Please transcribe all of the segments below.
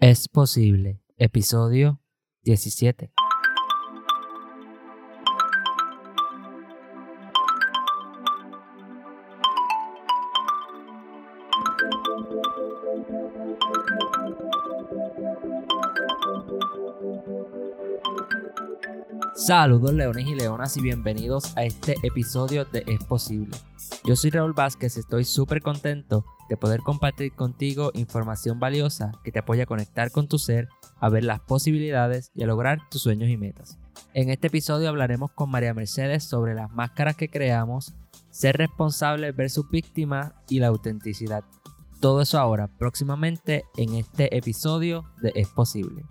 Es posible. Episodio 17. Saludos leones y leonas y bienvenidos a este episodio de Es Posible. Yo soy Raúl Vázquez y estoy súper contento de poder compartir contigo información valiosa que te apoya a conectar con tu ser, a ver las posibilidades y a lograr tus sueños y metas. En este episodio hablaremos con María Mercedes sobre las máscaras que creamos, ser responsable versus víctima y la autenticidad. Todo eso ahora, próximamente en este episodio de Es Posible.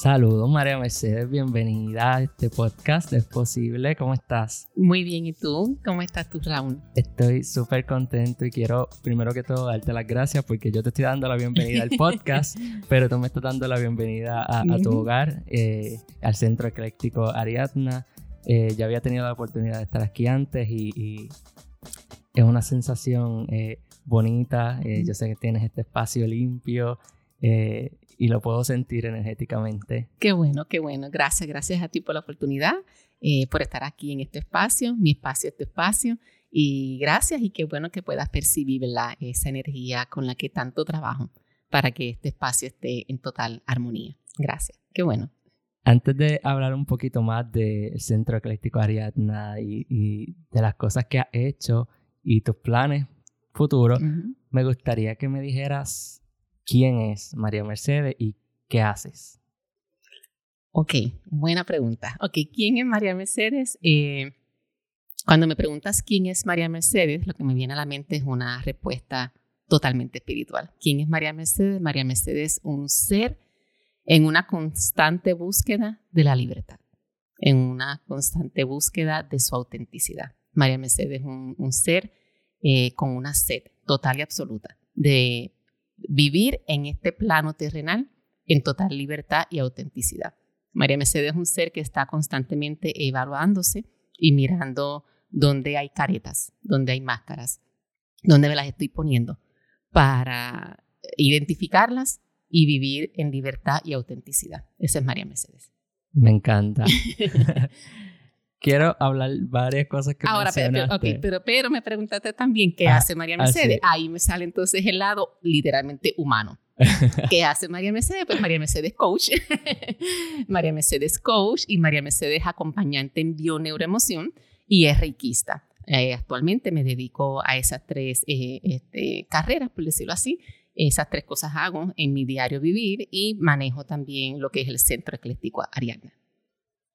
Saludos María Mercedes, bienvenida a este podcast, ¿es posible? ¿Cómo estás? Muy bien, ¿y tú? ¿Cómo estás tú, Raúl? Estoy súper contento y quiero primero que todo darte las gracias porque yo te estoy dando la bienvenida al podcast, pero tú me estás dando la bienvenida a, tu hogar, eh, al Centro Ecléctico Ariadna. Eh, ya había tenido la oportunidad de estar aquí antes y, es una sensación eh, bonita. yo sé que tienes este espacio limpio y lo puedo sentir energéticamente. Qué bueno, qué bueno. Gracias, gracias a ti por la oportunidad, eh, por estar aquí en este espacio, mi espacio es tu espacio. Y gracias y qué bueno que puedas percibir esa energía con la que tanto trabajo para que este espacio esté en total armonía. Gracias, qué bueno. Antes de hablar un poquito más del Centro Ecléctico Ariadna y, de las cosas que has hecho y tus planes futuros, me gustaría que me dijeras ¿Quién es María Mercedes y qué haces? Ok, buena pregunta. Ok, ¿quién es María Mercedes? Eh, cuando me preguntas quién es María Mercedes, lo que me viene a la mente es una respuesta totalmente espiritual. ¿Quién es María Mercedes? María Mercedes es un ser en una constante búsqueda de la libertad, en una constante búsqueda de su autenticidad. María Mercedes es un, ser eh, con una sed total y absoluta de vivir en este plano terrenal en total libertad y autenticidad. María Mercedes es un ser que está constantemente evaluándose y mirando dónde hay caretas, dónde hay máscaras, dónde me las estoy poniendo para identificarlas y vivir en libertad y autenticidad. Esa es María Mercedes. Me encanta. quiero hablar varias cosas que Ahora, pero, pero, pero, me preguntaste también qué ah, hace María Mercedes. Ahí me sale entonces el lado literalmente humano. ¿Qué hace María Mercedes? Pues María Mercedes coach. María Mercedes coach y María Mercedes acompañante en bioneuroemoción y es reikista. Eh, actualmente me dedico a esas tres eh, este, carreras, por decirlo así. Esas tres cosas hago en mi diario vivir y manejo también lo que es el Centro Ecléctico Ariadna.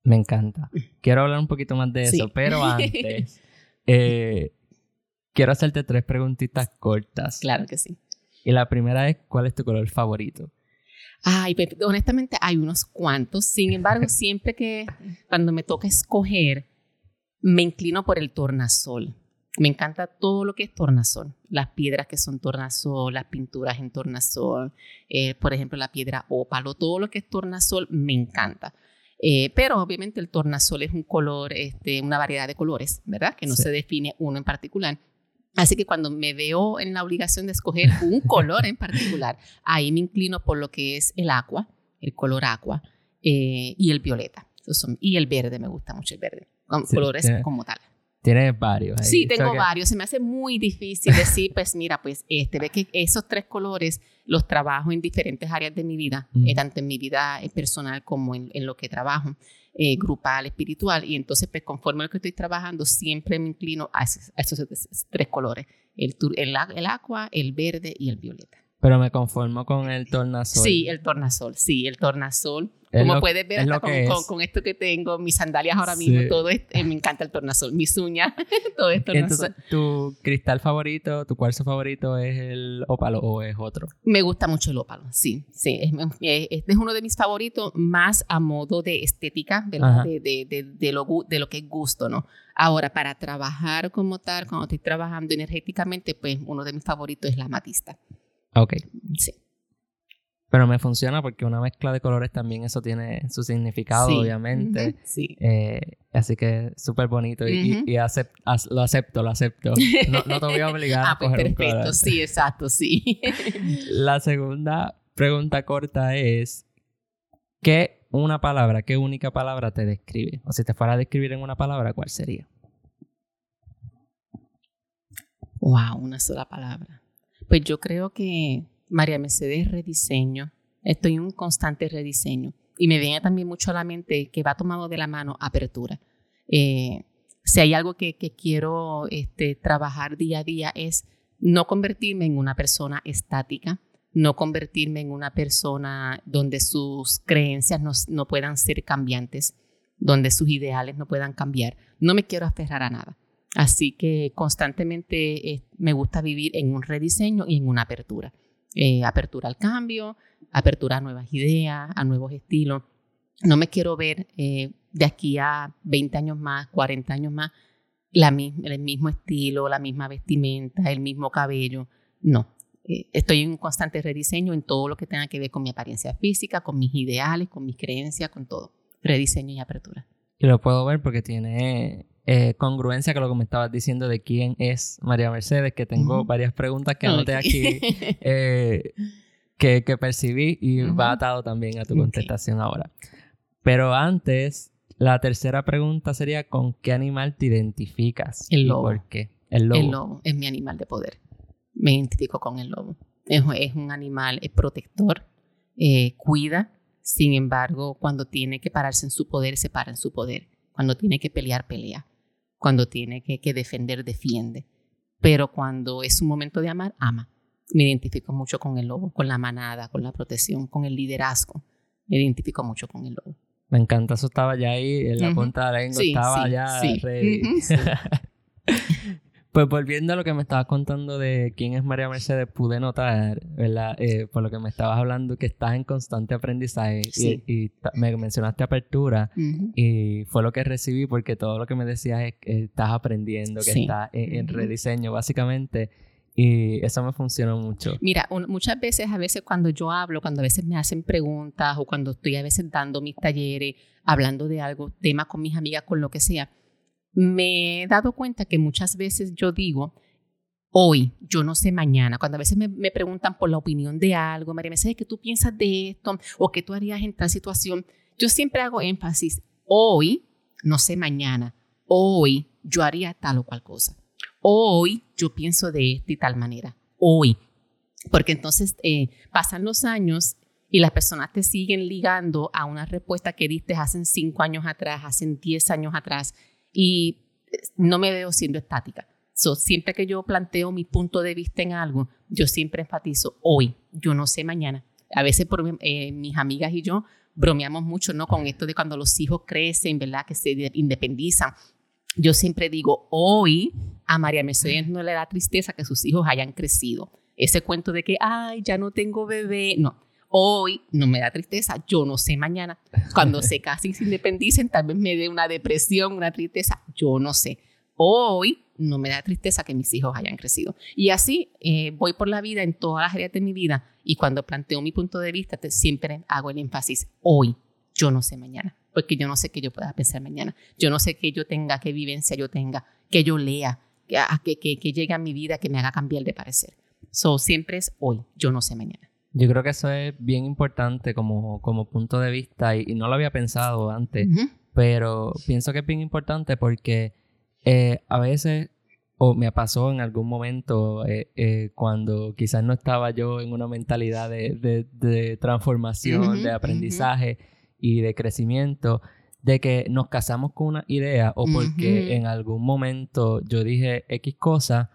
Me encanta. Quiero hablar un poquito más de eso, pero antes eh, quiero hacerte tres preguntitas cortas. Claro que sí. Y la primera es, ¿cuál es tu color favorito? Ay, pues, honestamente hay unos cuantos. Sin embargo, siempre que cuando me toca escoger, me inclino por el tornasol. Me encanta todo lo que es tornasol. Las piedras que son tornasol, las pinturas en tornasol, eh, por ejemplo, la piedra ópalo, todo lo que es tornasol me encanta. Eh, pero obviamente el tornasol es un color, este, una variedad de colores, ¿verdad? Que no se define uno en particular. Así que cuando me veo en la obligación de escoger un color en particular, ahí me inclino por lo que es el agua, el color agua eh, y el violeta. y el verde, me gusta mucho el verde, colores como tal. Tienes varios. Ahí. Sí, tengo varios. Se me hace muy difícil decir, pues mira, pues este, ve que esos tres colores los trabajo en diferentes áreas de mi vida, eh, tanto en mi vida eh, personal como en, lo que trabajo, eh, grupal, espiritual. Y entonces, pues conforme a lo que estoy trabajando, siempre me inclino a esos, tres colores, el, el, el agua, el verde y el violeta. Pero me conformo con el tornasol. Sí, el tornasol, sí, el tornasol. Como puedes ver con, esto que tengo, mis sandalias ahora mismo, todo esto, me encanta el tornasol, mis uñas, todo esto. Entonces, ¿tu cristal favorito, tu cuarzo favorito es el ópalo o es otro? Me gusta mucho el ópalo, sí, sí. este es uno de mis favoritos más a modo de estética, de, de, lo, de lo que es gusto, ¿no? Ahora, para trabajar como tal, cuando estoy trabajando energéticamente, pues uno de mis favoritos es la amatista. Ok. Sí. Pero me funciona porque una mezcla de colores también eso tiene su significado, obviamente. sí. Eh, así que súper bonito y, lo acepto, lo acepto. No, no, te voy a obligar ah, a pues coger perfecto, un color. sí, exacto, sí. La segunda pregunta corta es, ¿qué una palabra, qué única palabra te describe? O si te fuera a describir en una palabra, ¿cuál sería? Wow, una sola palabra. Pues yo creo que María Mercedes rediseño. Estoy en un constante rediseño. Y me viene también mucho a la mente que va tomado de la mano apertura. Eh, si hay algo que, quiero este, trabajar día a día es no convertirme en una persona estática, no convertirme en una persona donde sus creencias no, no puedan ser cambiantes, donde sus ideales no puedan cambiar. No me quiero aferrar a nada. Así que constantemente eh, me gusta vivir en un rediseño y en una apertura. Eh, apertura al cambio, apertura a nuevas ideas, a nuevos estilos. No me quiero ver eh, de aquí a 20 años más, 40 años más, la, el mismo estilo, la misma vestimenta, el mismo cabello. No, estoy en un constante rediseño en todo lo que tenga que ver con mi apariencia física, con mis ideales, con mis creencias, con todo. Rediseño y apertura. Y lo puedo ver porque tiene eh, congruencia con lo que me estabas diciendo de quién es María Mercedes, que tengo varias preguntas que anoté aquí eh, que, que, percibí y va atado también a tu contestación ahora. Pero antes, la tercera pregunta sería ¿con qué animal te identificas? El lobo. ¿Y por qué? El lobo. El lobo es mi animal de poder. Me identifico con el lobo. Es, es un animal es protector, eh, cuida, sin embargo, cuando tiene que pararse en su poder, se para en su poder. Cuando tiene que pelear, pelea. Cuando tiene que, defender, defiende. Pero cuando es un momento de amar, ama. Me identifico mucho con el lobo, con la manada, con la protección, con el liderazgo. Me identifico mucho con el lobo. Me encanta, eso estaba ya ahí en la punta de la lengua, estaba ya ready. Pues volviendo a lo que me estabas contando de quién es María Mercedes, pude notar, ¿verdad? Eh, por lo que me estabas hablando, que estás en constante aprendizaje y, me mencionaste apertura y fue lo que recibí porque todo lo que me decías es que estás aprendiendo, que estás en, rediseño básicamente y eso me funcionó mucho. Mira, muchas veces, a veces cuando yo hablo, cuando a veces me hacen preguntas o cuando estoy a veces dando mis talleres, hablando de algo, temas con mis amigas, con lo que sea, me he dado cuenta que muchas veces yo digo, hoy, yo no sé mañana, cuando a veces me, preguntan por la opinión de algo, María Mercedes, ¿qué tú piensas de esto? ¿O qué tú harías en tal situación? Yo siempre hago énfasis, hoy, no sé mañana, hoy yo haría tal o cual cosa. Hoy yo pienso de esta y tal manera, hoy. Porque entonces eh, pasan los años y las personas te siguen ligando a una respuesta que diste hace cinco años atrás, hace diez años atrás, y no me veo siendo estática. So, siempre que yo planteo mi punto de vista en algo, yo siempre enfatizo hoy, yo no sé mañana. A veces por, eh, mis amigas y yo bromeamos mucho ¿no? con esto de cuando los hijos crecen, ¿verdad? que se independizan. Yo siempre digo, hoy a María Mercedes no le da tristeza que sus hijos hayan crecido. Ese cuento de que, ay, ya no tengo bebé, no. Hoy no me da tristeza, yo no sé mañana. Cuando se casen y se independicen, tal vez me dé una depresión, una tristeza, yo no sé. Hoy no me da tristeza que mis hijos hayan crecido. Y así eh, voy por la vida en todas las áreas de mi vida y cuando planteo mi punto de vista, siempre hago el énfasis, hoy, yo no sé mañana, porque yo no sé qué yo pueda pensar mañana, yo no sé qué yo tenga, qué vivencia yo tenga, que yo lea, que, que, que, que llegue a mi vida, que me haga cambiar de parecer. So, siempre es hoy, yo no sé mañana. Yo creo que eso es bien importante como, como punto de vista y, no lo había pensado antes, pero pienso que es bien importante porque eh, a veces, o me pasó en algún momento eh, eh, cuando quizás no estaba yo en una mentalidad de, de, transformación, de aprendizaje y de crecimiento, de que nos casamos con una idea o porque en algún momento yo dije X cosa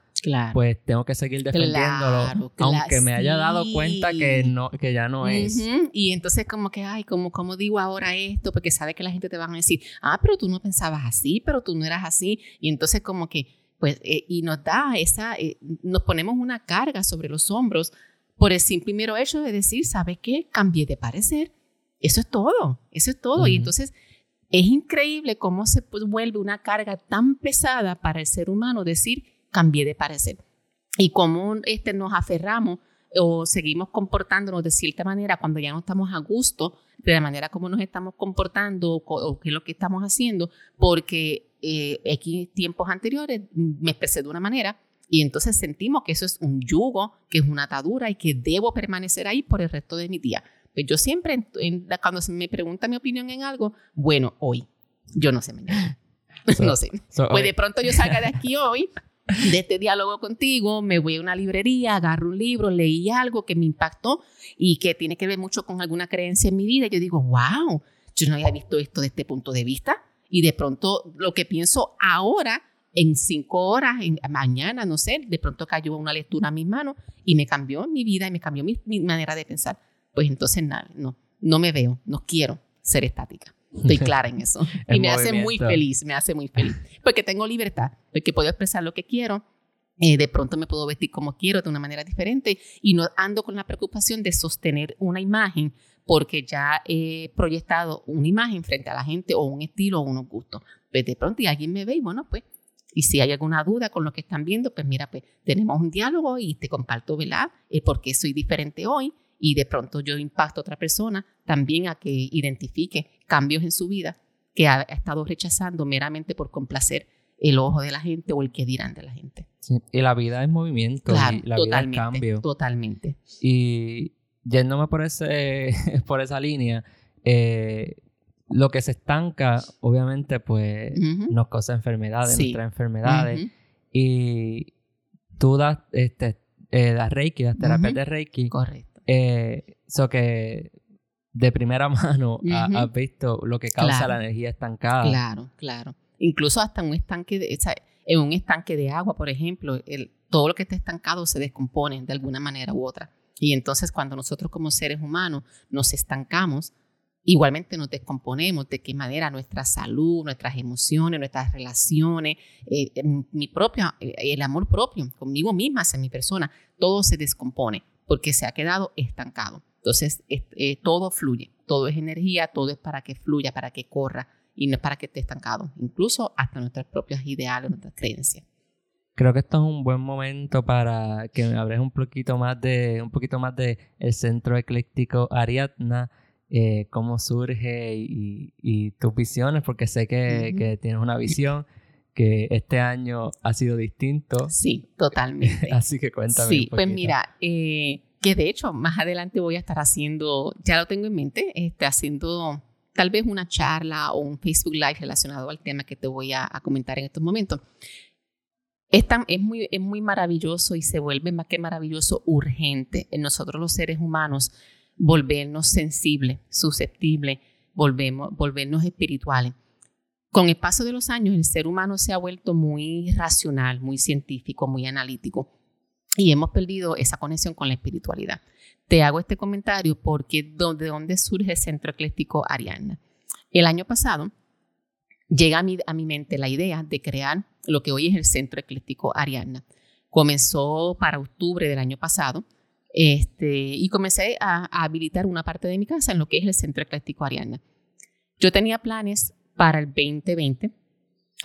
pues tengo que seguir defendiéndolo, aunque me haya dado cuenta que no, que ya no es. Y entonces como que, ay, como, como digo ahora esto, porque sabe que la gente te va a decir, ah, pero tú no pensabas así, pero tú no eras así, y entonces como que, pues, eh, y nos da esa, eh, nos ponemos una carga sobre los hombros por el simple mero hecho de decir, ¿sabes qué? Cambié de parecer. Eso es todo, eso es todo. Y entonces es increíble cómo se pues, vuelve una carga tan pesada para el ser humano decir, cambié de parecer. Y cómo este, nos aferramos o seguimos comportándonos de cierta manera cuando ya no estamos a gusto de la manera como nos estamos comportando o, qué es lo que estamos haciendo, porque eh, X tiempos anteriores me expresé de una manera y entonces sentimos que eso es un yugo, que es una atadura y que debo permanecer ahí por el resto de mi día. Pues yo siempre, cuando se me pregunta mi opinión en algo, bueno, hoy, yo no sé mañana. no sé. pues de pronto yo salga de aquí hoy de este diálogo contigo, me voy a una librería, agarro un libro, leí algo que me impactó y que tiene que ver mucho con alguna creencia en mi vida. Yo digo, wow, yo no había visto esto desde este punto de vista. Y de pronto lo que pienso ahora, en cinco horas, mañana, no sé, de pronto cayó una lectura a mis manos y me cambió mi vida y me cambió mi, mi manera de pensar. Pues entonces, nada, no, no me veo, no quiero ser estática. Estoy clara en eso. y me hace muy feliz, me hace muy feliz. Porque tengo libertad, porque puedo expresar lo que quiero. Eh, de pronto me puedo vestir como quiero, de una manera diferente, y no ando con la preocupación de sostener una imagen porque ya he proyectado una imagen frente a la gente o un estilo o unos gustos. Pues de pronto y alguien me ve y bueno, pues, y si hay alguna duda con lo que están viendo, pues mira, pues tenemos un diálogo y te comparto, ¿verdad? Eh, por qué soy diferente hoy y de pronto yo impacto a otra persona también a que identifique cambios en su vida que ha, estado rechazando meramente por complacer el ojo de la gente o el que dirán de la gente. y la vida es movimiento, y la vida es cambio. Totalmente. Y yéndome por, ese, por esa línea, eh, lo que se estanca, obviamente, pues nos causa enfermedades, nuestras enfermedades. Y tú das, este, eh, das Reiki, das terapia de Reiki. Correcto. Eso eh, que de primera mano has visto lo que causa la energía estancada. Claro, claro. Incluso hasta un estanque de, en un estanque de agua, por ejemplo, el, todo lo que está estancado se descompone de alguna manera u otra. Y entonces cuando nosotros como seres humanos nos estancamos, igualmente nos descomponemos, de qué manera nuestra salud, nuestras emociones, nuestras relaciones, eh, mi propia, eh, el amor propio, conmigo misma, hacia mi persona, todo se descompone porque se ha quedado estancado. Entonces, eh, todo fluye, todo es energía, todo es para que fluya, para que corra y no es para que esté estancado, incluso hasta nuestras propias ideales, nuestras creencias. Creo que esto es un buen momento para que me hables un poquito más de un poquito más de el centro ecléctico Ariadna, eh, cómo surge y, tus visiones, porque sé que, que tienes una visión que este año ha sido distinto. Sí, totalmente. Así que cuéntame. Sí, pues mira, eh, que de hecho más adelante voy a estar haciendo, ya lo tengo en mente, este, haciendo tal vez una charla o un Facebook Live relacionado al tema que te voy a, comentar en estos momentos. Es, muy, es muy maravilloso y se vuelve más que maravilloso, urgente en nosotros los seres humanos volvernos sensibles, susceptibles, volvemos, volvernos espirituales. Con el paso de los años, el ser humano se ha vuelto muy racional, muy científico, muy analítico y hemos perdido esa conexión con la espiritualidad. Te hago este comentario porque de dónde surge el Centro Ecléctico Ariana. El año pasado llega a mi, a mi mente la idea de crear lo que hoy es el Centro Ecléctico Ariana. Comenzó para octubre del año pasado este, y comencé a, a, habilitar una parte de mi casa en lo que es el Centro Ecléctico Ariana. Yo tenía planes para el 2020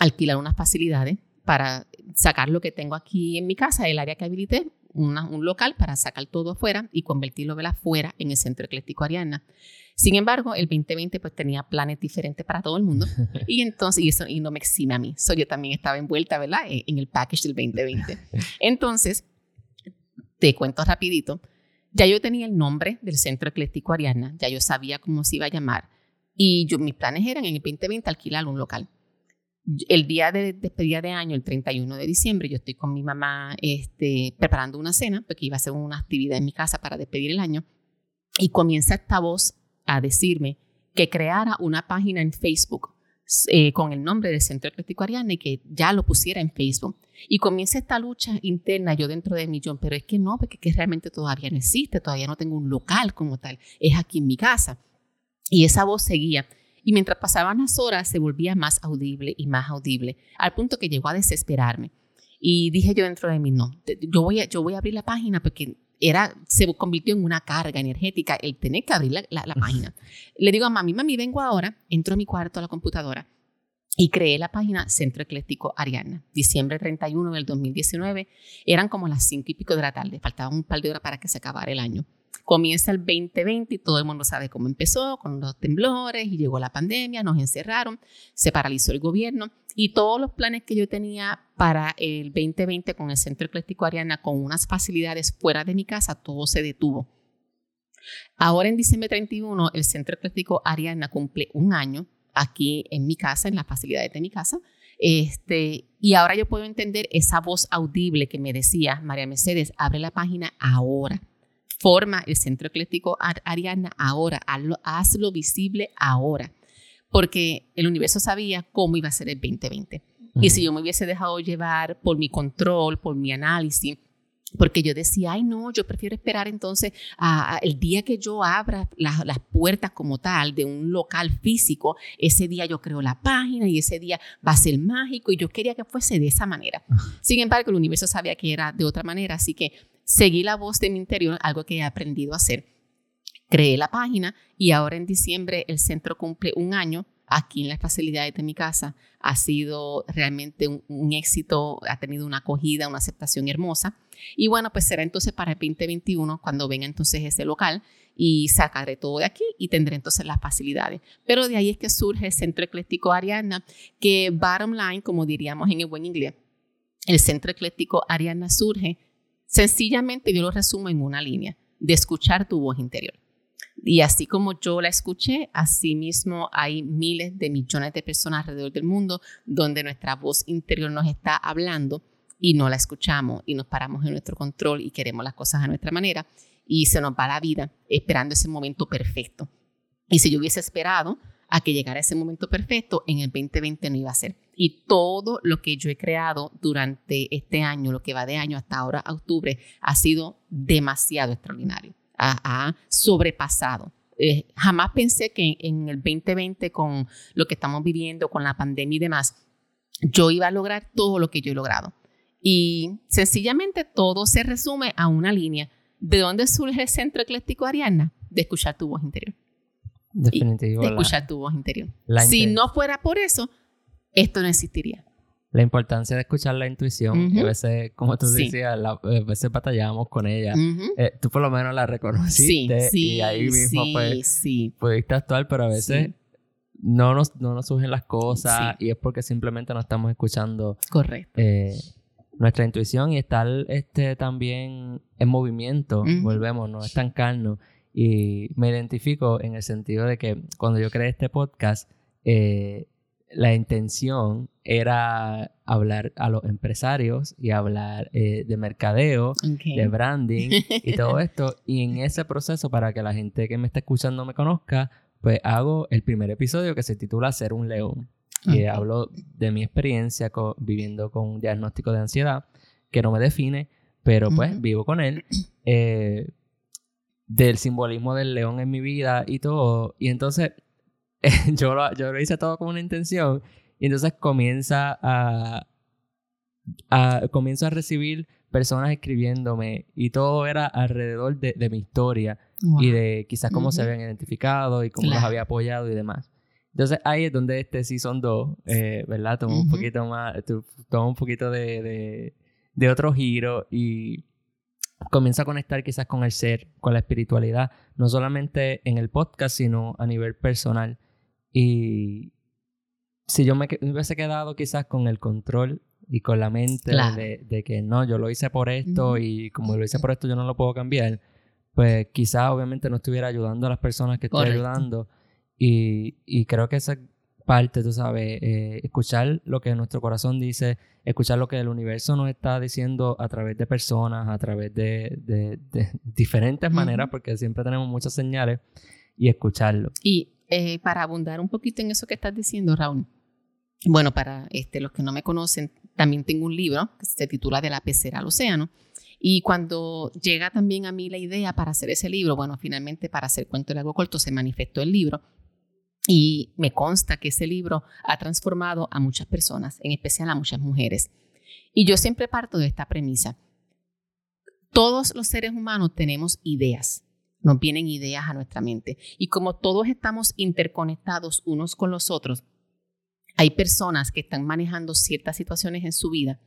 alquilar unas facilidades para sacar lo que tengo aquí en mi casa, el área que habilité, un local para sacar todo afuera y convertirlo afuera en el Centro Ecléctico Ariana. Sin embargo, el 2020 pues tenía planes diferentes para todo el mundo y entonces, y eso y no me exime a mí, so, yo también estaba envuelta, ¿verdad? E, en el package del 2020. Entonces, te cuento rapidito, ya yo tenía el nombre del Centro Ecléctico Ariana, ya yo sabía cómo se iba a llamar, y yo, mis planes eran en el 2020 alquilar un local. El día de despedida de año, el 31 de diciembre, yo estoy con mi mamá este, preparando una cena, porque iba a ser una actividad en mi casa para despedir el año, y comienza esta voz a decirme que creara una página en Facebook eh, con el nombre del Centro Ecléctico Ariana y que ya lo pusiera en Facebook. Y comienza esta lucha interna yo dentro de mí, pero es que no, porque que realmente todavía no existe, todavía no tengo un local como tal, es aquí en mi casa. Y esa voz seguía. Y mientras pasaban las horas se volvía más audible y más audible, al punto que llegó a desesperarme. Y dije yo dentro de mí, no, yo voy a, yo voy a abrir la página porque era, se convirtió en una carga energética el tener que abrir la, la, página. Le digo a mami, mami, vengo ahora, entro a mi cuarto a la computadora y creé la página Centro Ecléctico Ariana. Diciembre 31 del 2019, eran como las cinco y pico de la tarde, faltaba un par de horas para que se acabara el año. Comienza el 2020 y todo el mundo sabe cómo empezó, con los temblores y llegó la pandemia, nos encerraron, se paralizó el gobierno y todos los planes que yo tenía para el 2020 con el Centro Ecléctico Ariana, con unas facilidades fuera de mi casa, todo se detuvo. Ahora en diciembre 31, el Centro Ecléctico Ariana cumple un año aquí en mi casa, en las facilidades de mi casa. Este, y ahora yo puedo entender esa voz audible que me decía María Mercedes, abre la página ahora forma el Centro Ecléctico Ariana ahora, hazlo, visible ahora, porque el universo sabía cómo iba a ser el 2020. Y si yo me hubiese dejado llevar por mi control, por mi análisis, porque yo decía, ay no, yo prefiero esperar entonces a, el día que yo abra las puertas como tal de un local físico, ese día yo creo la página y ese día va a ser mágico y yo quería que fuese de esa manera. Sin embargo, el universo sabía que era de otra manera, así que seguí la voz de mi interior, algo que he aprendido a hacer. Creé la página y ahora en diciembre el centro cumple un año aquí en las facilidades de mi casa. Ha sido realmente un, éxito, ha tenido una acogida, una aceptación hermosa. Y bueno, pues será entonces para el 2021 cuando venga entonces ese local y sacaré todo de aquí y tendré entonces las facilidades. Pero de ahí es que surge el Centro Ecléctico Ariana, que bottom line, como diríamos en el buen inglés, el Centro Ecléctico Ariana surge Sencillamente yo lo resumo en una línea, de escuchar tu voz interior. Y así como yo la escuché, así mismo hay miles de millones de personas alrededor del mundo donde nuestra voz interior nos está hablando y no la escuchamos y nos paramos en nuestro control y queremos las cosas a nuestra manera y se nos va la vida esperando ese momento perfecto. Y si yo hubiese esperado a que llegara ese momento perfecto, en el 2020 no iba a ser. Y todo lo que yo he creado durante este año, lo que va de año hasta ahora, octubre, ha sido demasiado extraordinario. Ha, sobrepasado. Eh, jamás pensé que en el 2020, con lo que estamos viviendo, con la pandemia y demás, yo iba a lograr todo lo que yo he logrado. Y sencillamente todo se resume a una línea. ¿De dónde surge el centro ecléctico Ariana? De escuchar tu voz interior. Definitivo. de escuchar tu voz interior. Si no fuera por eso, esto no existiría. La importancia de escuchar la intuición, a veces, como tú decías, a veces batallamos con ella. Eh, tú por lo menos la reconociste y ahí mismo pues, pudiste actuar, pero a veces no, nos, no nos surgen las cosas y es porque simplemente no estamos escuchando Correcto. Eh, nuestra intuición y estar este, también en movimiento, volvemos, no estancarnos. Y me identifico en el sentido de que cuando yo creé este podcast, eh, la intención era hablar a los empresarios y hablar eh, de mercadeo, de branding y todo esto. Y en ese proceso, para que la gente que me está escuchando me conozca, pues hago el primer episodio que se titula Ser un león. Y hablo de mi experiencia viviendo con un diagnóstico de ansiedad, que no me define, pero pues vivo con él. Eh, del simbolismo del león en mi vida y todo. Y entonces yo, lo, yo lo hice todo con una intención. Y entonces comienza a, a, comienzo a recibir personas escribiéndome y todo era alrededor de, de mi historia y de quizás cómo se habían identificado y cómo los había apoyado y demás. Entonces ahí es donde este Season 2, eh, ¿verdad? Toma un poquito más, toma un poquito de, de, de otro giro y comienza a conectar quizás con el ser, con la espiritualidad, no solamente en el podcast, sino a nivel personal. Y si yo me, hubiese quedado quizás con el control y con la mente de, que no, yo lo hice por esto y como lo hice por esto yo no lo puedo cambiar, pues quizás obviamente no estuviera ayudando a las personas que estoy ayudando. Y, y creo que esa parte, tú sabes, eh, escuchar lo que nuestro corazón dice, escuchar lo que el universo nos está diciendo a través de personas, a través de, de, diferentes maneras, porque siempre tenemos muchas señales, y escucharlo. Y eh, para abundar un poquito en eso que estás diciendo, Raúl, bueno, para este, los que no me conocen, también tengo un libro que se titula De la pecera al océano. Y cuando llega también a mí la idea para hacer ese libro, bueno, finalmente para hacer cuento largo corto se manifestó el libro y me consta que ese libro ha transformado a muchas personas, en especial a muchas mujeres. Y yo siempre parto de esta premisa. Todos los seres humanos tenemos ideas, nos vienen ideas a nuestra mente. Y como todos estamos interconectados unos con los otros, hay personas que están manejando ciertas situaciones en su vida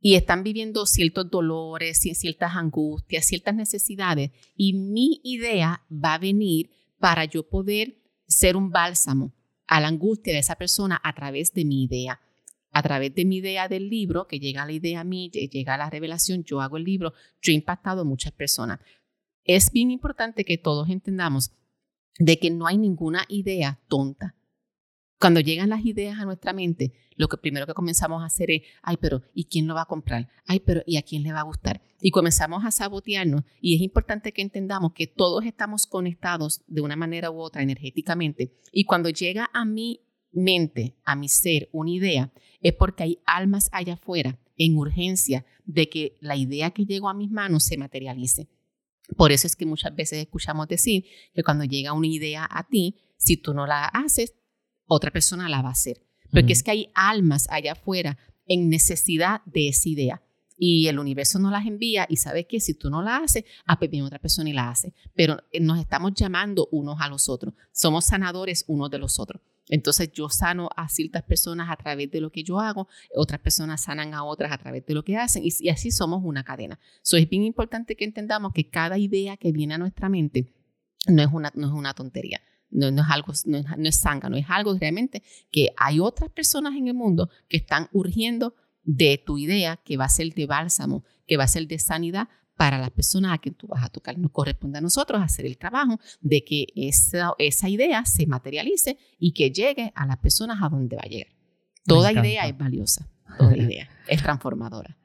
y están viviendo ciertos dolores, ciertas angustias, ciertas necesidades. Y mi idea va a venir para yo poder ser un bálsamo a la angustia de esa persona a través de mi idea. A través de mi idea del libro, que llega la idea a mí, llega a la revelación, yo hago el libro, yo he impactado a muchas personas. Es bien importante que todos entendamos de que no hay ninguna idea tonta. Cuando llegan las ideas a nuestra mente, lo que primero que comenzamos a hacer es, ay, pero ¿y quién lo va a comprar? Ay, pero ¿y a quién le va a gustar? Y comenzamos a sabotearnos y es importante que entendamos que todos estamos conectados de una manera u otra energéticamente y cuando llega a mi mente, a mi ser, una idea, es porque hay almas allá afuera en urgencia de que la idea que llegó a mis manos se materialice. Por eso es que muchas veces escuchamos decir que cuando llega una idea a ti, si tú no la haces, otra persona la va a hacer. Porque es que hay almas allá afuera en necesidad de esa idea. Y el universo nos las envía y sabe que si tú no la haces, a ah, pues viene otra persona y la hace. Pero eh, nos estamos llamando unos a los otros. Somos sanadores unos de los otros. Entonces yo sano a ciertas personas a través de lo que yo hago, otras personas sanan a otras a través de lo que hacen y, así somos una cadena. So, es bien importante que entendamos que cada idea que viene a nuestra mente no es una, no es una tontería. No, es algo, no es, no es no es algo realmente que hay otras personas en el mundo que están urgiendo de tu idea que va a ser de bálsamo, que va a ser de sanidad para las personas a quien tú vas a tocar. Nos corresponde a nosotros hacer el trabajo de que esa, esa idea se materialice y que llegue a las personas a donde va a llegar. Toda idea es valiosa, toda idea es transformadora.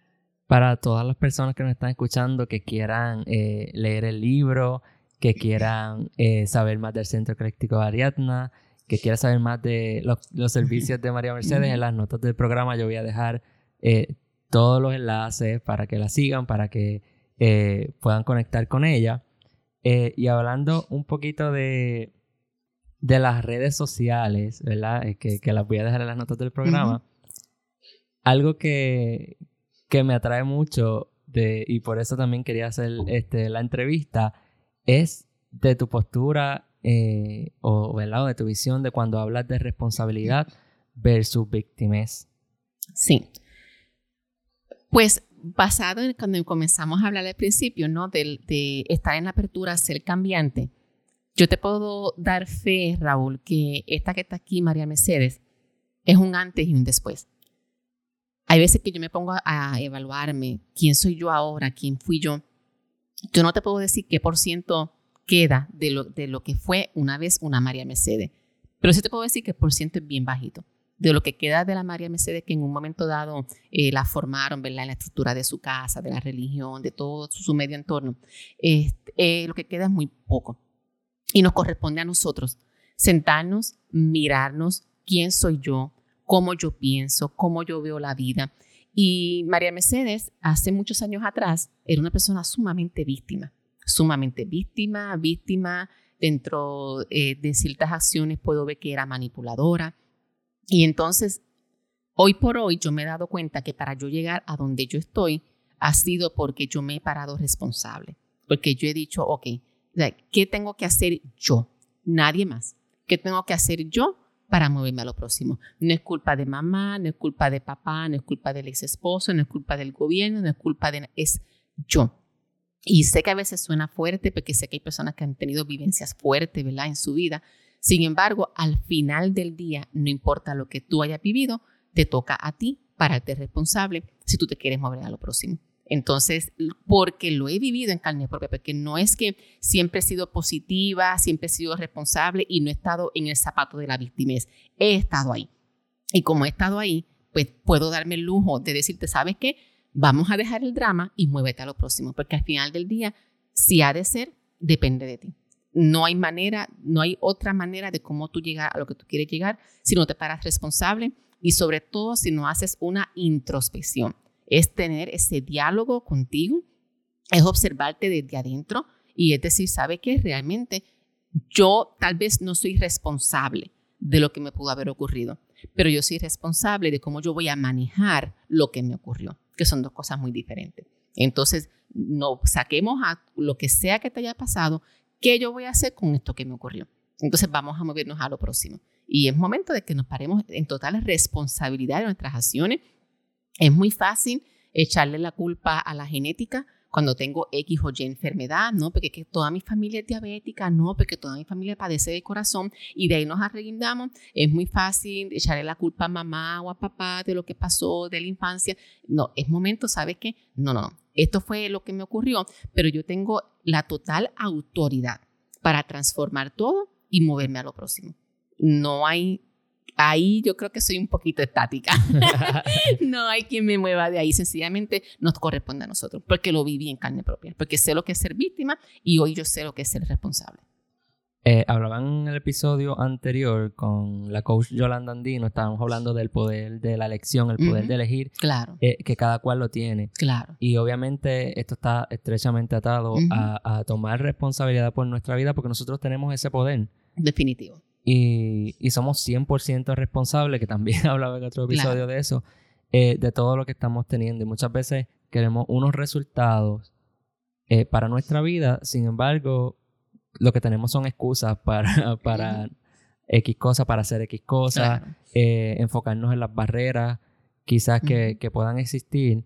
Para todas las personas que nos están escuchando que quieran eh, leer el libro, que quieran eh, saber más del Centro Ecléctico de Ariadna, que quieran saber más de los, servicios de María Mercedes, en las notas del programa yo voy a dejar eh, todos los enlaces para que la sigan, para que eh, puedan conectar con ella. y hablando un poquito de, de las redes sociales, ¿verdad? Que, que, las voy a dejar en las notas del programa. Algo que, que me atrae mucho de, y por eso también quería hacer este, la entrevista es de tu postura eh, o, lado de tu visión de cuando hablas de responsabilidad versus víctimas. Sí. Pues basado en cuando comenzamos a hablar al principio, ¿no? De, estar en la apertura, ser cambiante. Yo te puedo dar fe, Raúl, que esta que está aquí, María Mercedes, es un antes y un después. Hay veces que yo me pongo a evaluarme quién soy yo ahora, quién fui yo, yo no te puedo decir qué por ciento queda de lo, de lo que fue una vez una María Mercedes, pero sí te puedo decir que el por ciento es bien bajito. De lo que queda de la María Mercedes, que en un momento dado eh, la formaron ¿verdad? en la estructura de su casa, de la religión, de todo su, medio entorno, eh, lo que queda es muy poco. Y nos corresponde a nosotros sentarnos, mirarnos quién soy yo, cómo yo pienso, cómo yo veo la vida y María Mercedes, hace muchos años atrás, era una persona sumamente víctima, sumamente víctima, víctima. Dentro eh, de ciertas acciones puedo ver que era manipuladora. Y entonces, hoy por hoy, yo me he dado cuenta que para yo llegar a donde yo estoy, ha sido porque yo me he parado responsable. Porque yo he dicho, ok, ¿qué tengo que hacer yo? Nadie más. ¿Qué tengo que hacer yo para moverme a lo próximo. No es culpa de mamá, no es culpa de papá, no es culpa del ex esposo, no es culpa del gobierno, no es culpa de... es yo. Y sé que a veces suena fuerte porque sé que hay personas que han tenido vivencias fuertes, ¿verdad? En su vida. Sin embargo, al final del día, no importa lo que tú hayas vivido, te toca a ti pararte responsable si tú te quieres mover a lo próximo. Entonces, porque lo he vivido en carne propia, porque no es que siempre he sido positiva, siempre he sido responsable y no he estado en el zapato de la víctima, he estado ahí. Y como he estado ahí, pues puedo darme el lujo de decirte, ¿sabes qué? Vamos a dejar el drama y muévete a lo próximo, porque al final del día, si ha de ser, depende de ti. No hay manera, no hay otra manera de cómo tú llegar a lo que tú quieres llegar si no te paras responsable y sobre todo si no haces una introspección es tener ese diálogo contigo, es observarte desde adentro y es decir, ¿sabe qué? Realmente yo tal vez no soy responsable de lo que me pudo haber ocurrido, pero yo soy responsable de cómo yo voy a manejar lo que me ocurrió, que son dos cosas muy diferentes. Entonces, no saquemos a lo que sea que te haya pasado, ¿qué yo voy a hacer con esto que me ocurrió? Entonces vamos a movernos a lo próximo. Y es momento de que nos paremos en total responsabilidad de nuestras acciones. Es muy fácil echarle la culpa a la genética cuando tengo X o Y enfermedad, no, porque que toda mi familia es diabética, no, porque toda mi familia padece de corazón y de ahí nos arreguindamos. Es muy fácil echarle la culpa a mamá o a papá de lo que pasó de la infancia. No, es momento, ¿sabes qué? No, no, no. Esto fue lo que me ocurrió, pero yo tengo la total autoridad para transformar todo y moverme a lo próximo. No hay ahí yo creo que soy un poquito estática. no hay quien me mueva de ahí, sencillamente nos corresponde a nosotros, porque lo viví en carne propia, porque sé lo que es ser víctima y hoy yo sé lo que es ser responsable. Eh, hablaban en el episodio anterior con la coach Yolanda Andino, estábamos hablando del poder de la elección, el poder de elegir, claro. Eh, que cada cual lo tiene. Claro. Y obviamente esto está estrechamente atado a, a tomar responsabilidad por nuestra vida porque nosotros tenemos ese poder. Definitivo. Y, y somos 100% responsables, que también hablaba en otro episodio de eso, eh, de todo lo que estamos teniendo. Y muchas veces queremos unos resultados para nuestra vida, sin embargo, lo que tenemos son excusas para, para X cosas, para hacer X cosas, eh, enfocarnos en las barreras quizás que, que, puedan existir.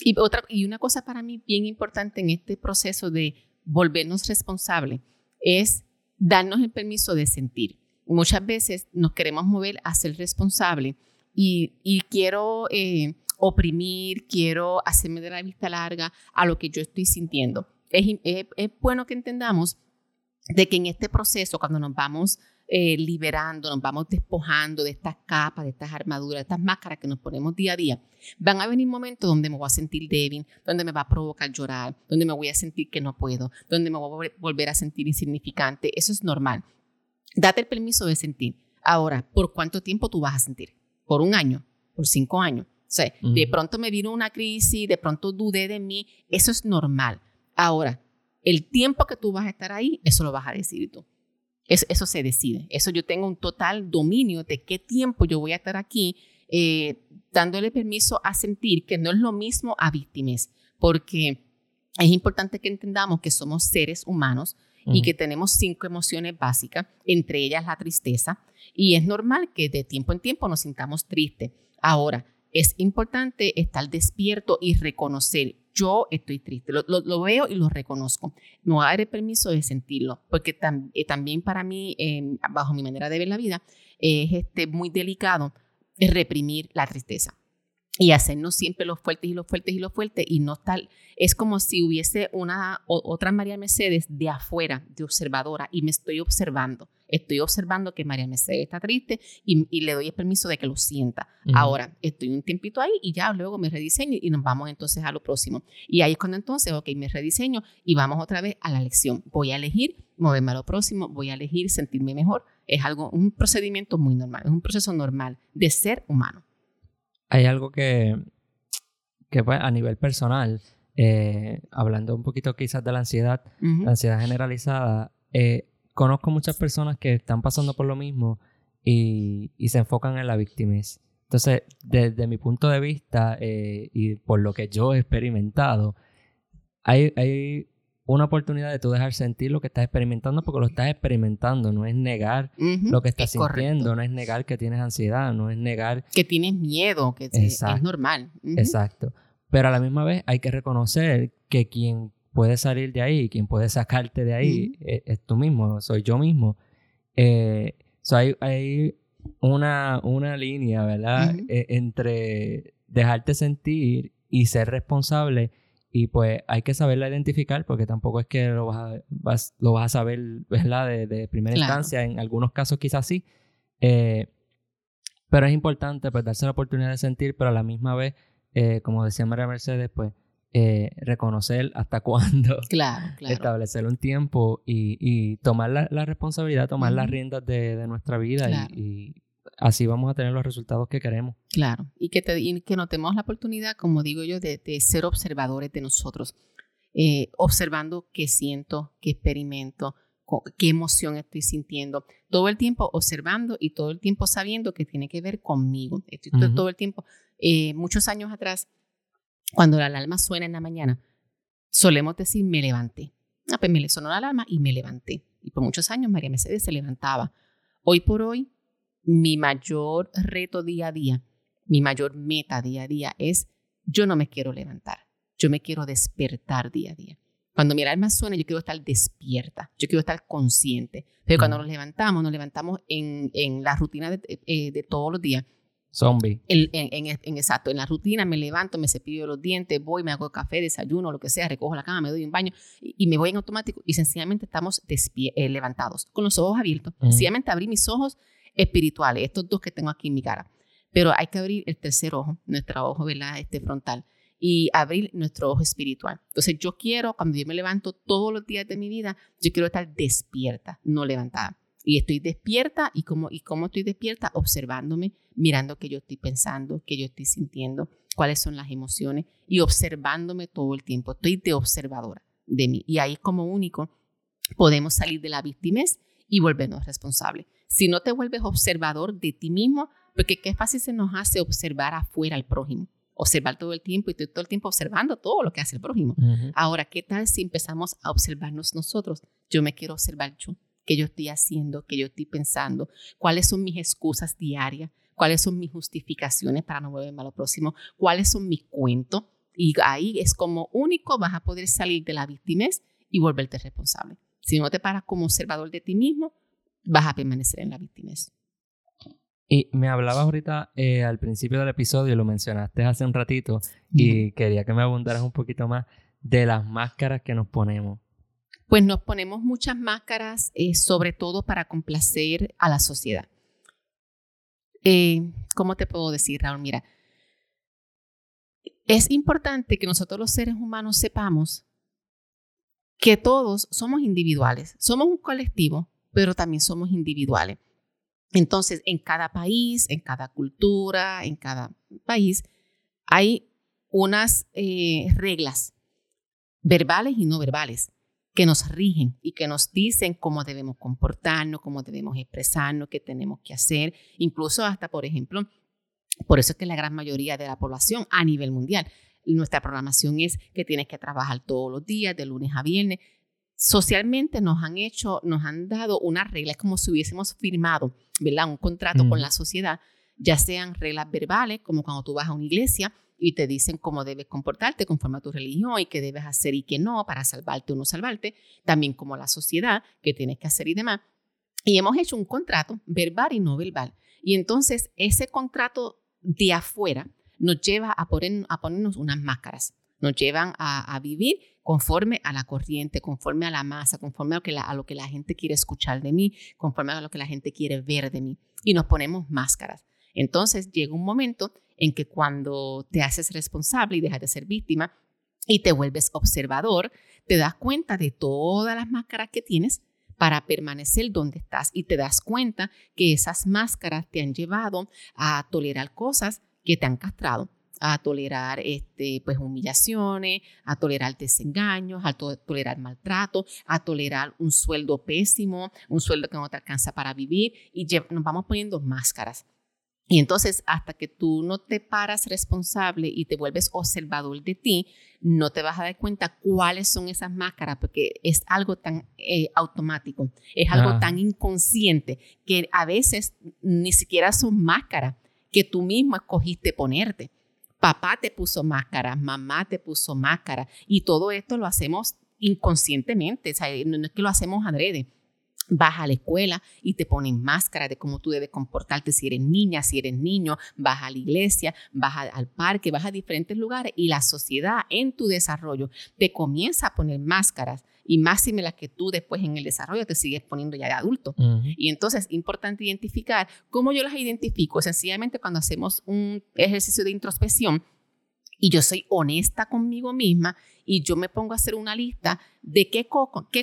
y, otra, y una cosa para mí bien importante en este proceso de volvernos responsables es darnos el permiso de sentir. Muchas veces nos queremos mover a ser responsable y, quiero eh, oprimir, quiero hacerme de la vista larga a lo que yo estoy sintiendo. Es, es, bueno que entendamos de que en este proceso, cuando nos vamos eh, liberando, nos vamos despojando de estas capas, de estas armaduras, de estas máscaras que nos ponemos día a día, van a venir momentos donde me voy a sentir débil, donde me va a provocar llorar, donde me voy a sentir que no puedo, donde me voy a volver a sentir insignificante. Eso es normal. Date el permiso de sentir. Ahora, ¿por cuánto tiempo tú vas a sentir? ¿Por un año? ¿Por cinco años? O sea, de pronto me vino una crisis, de pronto dudé de mí. Eso es normal. Ahora, el tiempo que tú vas a estar ahí, eso lo vas a decidir tú. Eso, se decide. Eso yo tengo un total dominio de qué tiempo yo voy a estar aquí, eh, dándole permiso a sentir que no es lo mismo a víctimas, porque es importante que entendamos que somos seres humanos y que tenemos cinco emociones básicas, entre ellas la tristeza, y es normal que de tiempo en tiempo nos sintamos tristes. Ahora, es importante estar despierto y reconocer yo estoy triste, lo, veo y lo reconozco. Me voy a dar el permiso de sentirlo, porque eh, también para mí, em, bajo mi manera de ver la vida, es este, muy delicado reprimir la tristeza y hacernos siempre los fuertes y los fuertes y los fuertes y no tal. Es como si hubiese una otra María Mercedes de afuera, de observadora, y me estoy observando. Estoy observando que María Mercedes está triste y, le doy el permiso de que lo sienta. Ahora, estoy un tiempito ahí y ya luego me rediseño y nos vamos entonces a lo próximo. Y ahí es cuando entonces, ok, me rediseño y vamos otra vez a la lección. Voy a elegir moverme a lo próximo, voy a elegir sentirme mejor. Es algo, un procedimiento muy normal, es un proceso normal de ser humano hay algo que, que pues, a nivel personal, eh, hablando un poquito quizás de la ansiedad, la ansiedad generalizada, eh, conozco muchas personas que están pasando por lo mismo y, se enfocan en la víctima. Entonces, desde mi punto de vista eh, y por lo que yo he experimentado, hay, hay una oportunidad de tú dejar sentir lo que estás experimentando porque lo estás experimentando, no es negar lo que estás sintiendo, no es negar que tienes ansiedad, no es negar que tienes miedo, que es normal. Exacto. Pero a la misma vez hay que reconocer que quien puede salir de ahí, quien puede sacarte de ahí e, es, tú mismo, soy yo mismo. Eh, hay, una, una línea, ¿verdad? E, entre dejarte sentir y ser responsable y pues hay que saberla identificar porque tampoco es que lo vas a, vas, lo vas a saber, ¿verdad? De, de primera instancia. En algunos casos quizás sí. Eh, pero es importante pues darse la oportunidad de sentir, pero a la misma vez, eh, como decía María Mercedes, pues eh, reconocer hasta cuándo. Claro, claro. Establecer un tiempo y, y tomar la, la responsabilidad, tomar las riendas de, de nuestra vida y, así vamos a tener los resultados que queremos. Claro, y que, te, y que notemos la oportunidad, como digo yo, de, ser observadores de nosotros, eh, observando qué siento, qué experimento, qué emoción estoy sintiendo, todo el tiempo observando y todo el tiempo sabiendo que tiene que ver conmigo. Estoy todo el tiempo, eh, muchos años atrás, cuando la alarma suena en la mañana, solemos decir me levanté. Ah, pues me sonó la alarma y me levanté. Y por muchos años María Mercedes se levantaba Hoy por hoy, mi mayor reto día a día, mi mayor meta día a día es yo no me quiero levantar, yo me quiero despertar día a día. Cuando mi alma suena, yo quiero estar despierta, yo quiero estar consciente. Pero cuando nos levantamos, nos levantamos en, en la rutina de, eh, de, todos los días. Zombie. En, en, en, exacto, en la rutina me levanto, me cepillo los dientes, voy, me hago café, desayuno, lo que sea, recojo la cama, me doy un baño y, me voy en automático y sencillamente estamos eh, levantados, con los ojos abiertos. Sencillamente abrí mis ojos espirituales, estos dos que tengo aquí en mi cara. Pero hay que abrir el tercer ojo, nuestro ojo, ¿verdad? Este frontal y abrir nuestro ojo espiritual. Entonces yo quiero, cuando yo me levanto todos los días de mi vida, yo quiero estar despierta, no levantada. Y estoy despierta y como, y cómo estoy despierta, observándome, mirando qué yo estoy pensando, qué yo estoy sintiendo, cuáles son las emociones y observándome todo el tiempo. Estoy de observadora de mí. Y ahí como único podemos salir de la víctimas y volvernos responsables. Si no te vuelves observador de ti mismo, porque qué fácil se nos hace observar afuera al prójimo observar todo el tiempo y todo el tiempo observando todo lo que hace el prójimo. Ahora, ¿qué tal si empezamos a observarnos nosotros? Yo me quiero observar yo, qué yo estoy haciendo, qué yo estoy pensando, cuáles son mis excusas diarias, cuáles son mis justificaciones para no volverme a lo próximo, cuáles son mis cuentos. Y ahí es como único vas a poder salir de la víctimas y volverte responsable. Si no te paras como observador de ti mismo, vas a permanecer en la víctimas. Y me hablabas ahorita eh, al principio del episodio, lo mencionaste hace un ratito, y quería que me abundaras un poquito más de las máscaras que nos ponemos. Pues nos ponemos muchas máscaras, eh, sobre todo para complacer a la sociedad. Eh, ¿Cómo te puedo decir, Raúl? Mira, es importante que nosotros los seres humanos sepamos que todos somos individuales, somos un colectivo, pero también somos individuales. Entonces, en cada país, en cada cultura, en cada país, hay unas eh, reglas verbales y no verbales que nos rigen y que nos dicen cómo debemos comportarnos, cómo debemos expresarnos, qué tenemos que hacer, incluso hasta, por ejemplo, por eso es que la gran mayoría de la población a nivel mundial, nuestra programación es que tienes que trabajar todos los días, de lunes a viernes. Socialmente nos han hecho, nos han dado una regla, es como si hubiésemos firmado ¿verdad? Un contrato con la sociedad, ya sean reglas verbales, como cuando tú vas a una iglesia y te dicen cómo debes comportarte conforme a tu religión y qué debes hacer y qué no para salvarte o no salvarte, también como la sociedad, que tienes que hacer y demás. Y hemos hecho un contrato verbal y no verbal. Y entonces ese contrato de afuera nos lleva a, poner, a ponernos unas máscaras, nos llevan a, vivir conforme a la corriente, conforme a la masa, conforme a lo, que a lo que la gente quiere escuchar de mí, conforme a lo que la gente quiere ver de mí. Y nos ponemos máscaras. Entonces llega un momento en que cuando te haces responsable y dejas de ser víctima y te vuelves observador, te das cuenta de todas las máscaras que tienes para permanecer donde estás y te das cuenta que esas máscaras te han llevado a tolerar cosas que te han castrado a tolerar este, pues, humillaciones, a tolerar desengaños, a tolerar maltrato, a tolerar un sueldo pésimo, un sueldo que no te alcanza para vivir y nos vamos poniendo máscaras. Y entonces, hasta que tú no te paras responsable y te vuelves observador de ti, no te vas a dar cuenta cuáles son esas máscaras, porque es algo tan eh, automático, es algo tan inconsciente que a veces ni siquiera son máscaras que tú mismo escogiste ponerte. Papá te puso máscara, mamá te puso máscara y todo esto lo hacemos inconscientemente, no es que lo hacemos adrede. Vas a la escuela y te ponen máscara de cómo tú debes comportarte si eres niña, si eres niño, vas a la iglesia, vas al parque, vas a diferentes lugares y la sociedad en tu desarrollo te comienza a poner máscaras y máxime las que tú después en el desarrollo te sigues poniendo ya de adulto. Y entonces es importante identificar cómo yo las identifico. Sencillamente cuando hacemos un ejercicio de introspección y yo soy honesta conmigo misma y yo me pongo a hacer una lista de qué,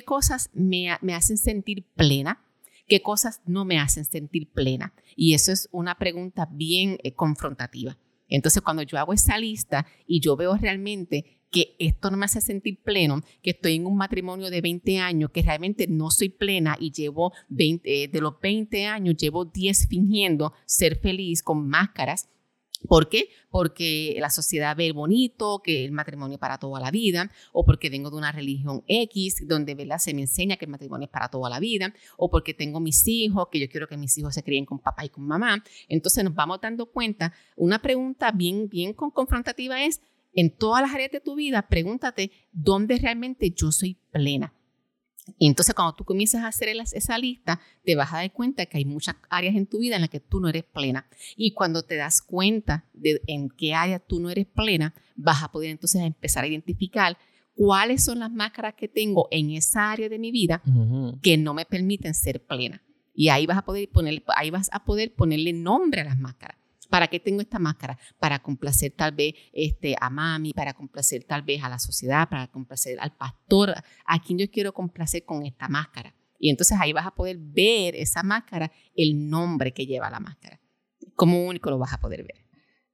cosas me, me hacen sentir plena, qué cosas no me hacen sentir plena. Y eso es una pregunta bien eh, confrontativa. Entonces, cuando yo hago esa lista y yo veo realmente que esto no me hace sentir pleno, que estoy en un matrimonio de 20 años, que realmente no soy plena y llevo 20, eh, de los 20 años, llevo 10 fingiendo ser feliz con máscaras. ¿Por qué? Porque la sociedad ve bonito, que el matrimonio es para toda la vida, o porque vengo de una religión X, donde ¿verdad? se me enseña que el matrimonio es para toda la vida, o porque tengo mis hijos, que yo quiero que mis hijos se críen con papá y con mamá. Entonces nos vamos dando cuenta, una pregunta bien, bien confrontativa es, en todas las áreas de tu vida, pregúntate dónde realmente yo soy plena. Y entonces cuando tú comienzas a hacer esa lista, te vas a dar cuenta que hay muchas áreas en tu vida en las que tú no eres plena. Y cuando te das cuenta de en qué área tú no eres plena, vas a poder entonces empezar a identificar cuáles son las máscaras que tengo en esa área de mi vida que no me permiten ser plena. Y ahí vas a poder poner, ahí vas a poder ponerle nombre a las máscaras. ¿Para qué tengo esta máscara? Para complacer tal vez este, a mami, para complacer tal vez a la sociedad, para complacer al pastor, a quien yo quiero complacer con esta máscara. Y entonces ahí vas a poder ver esa máscara, el nombre que lleva la máscara. Como único lo vas a poder ver.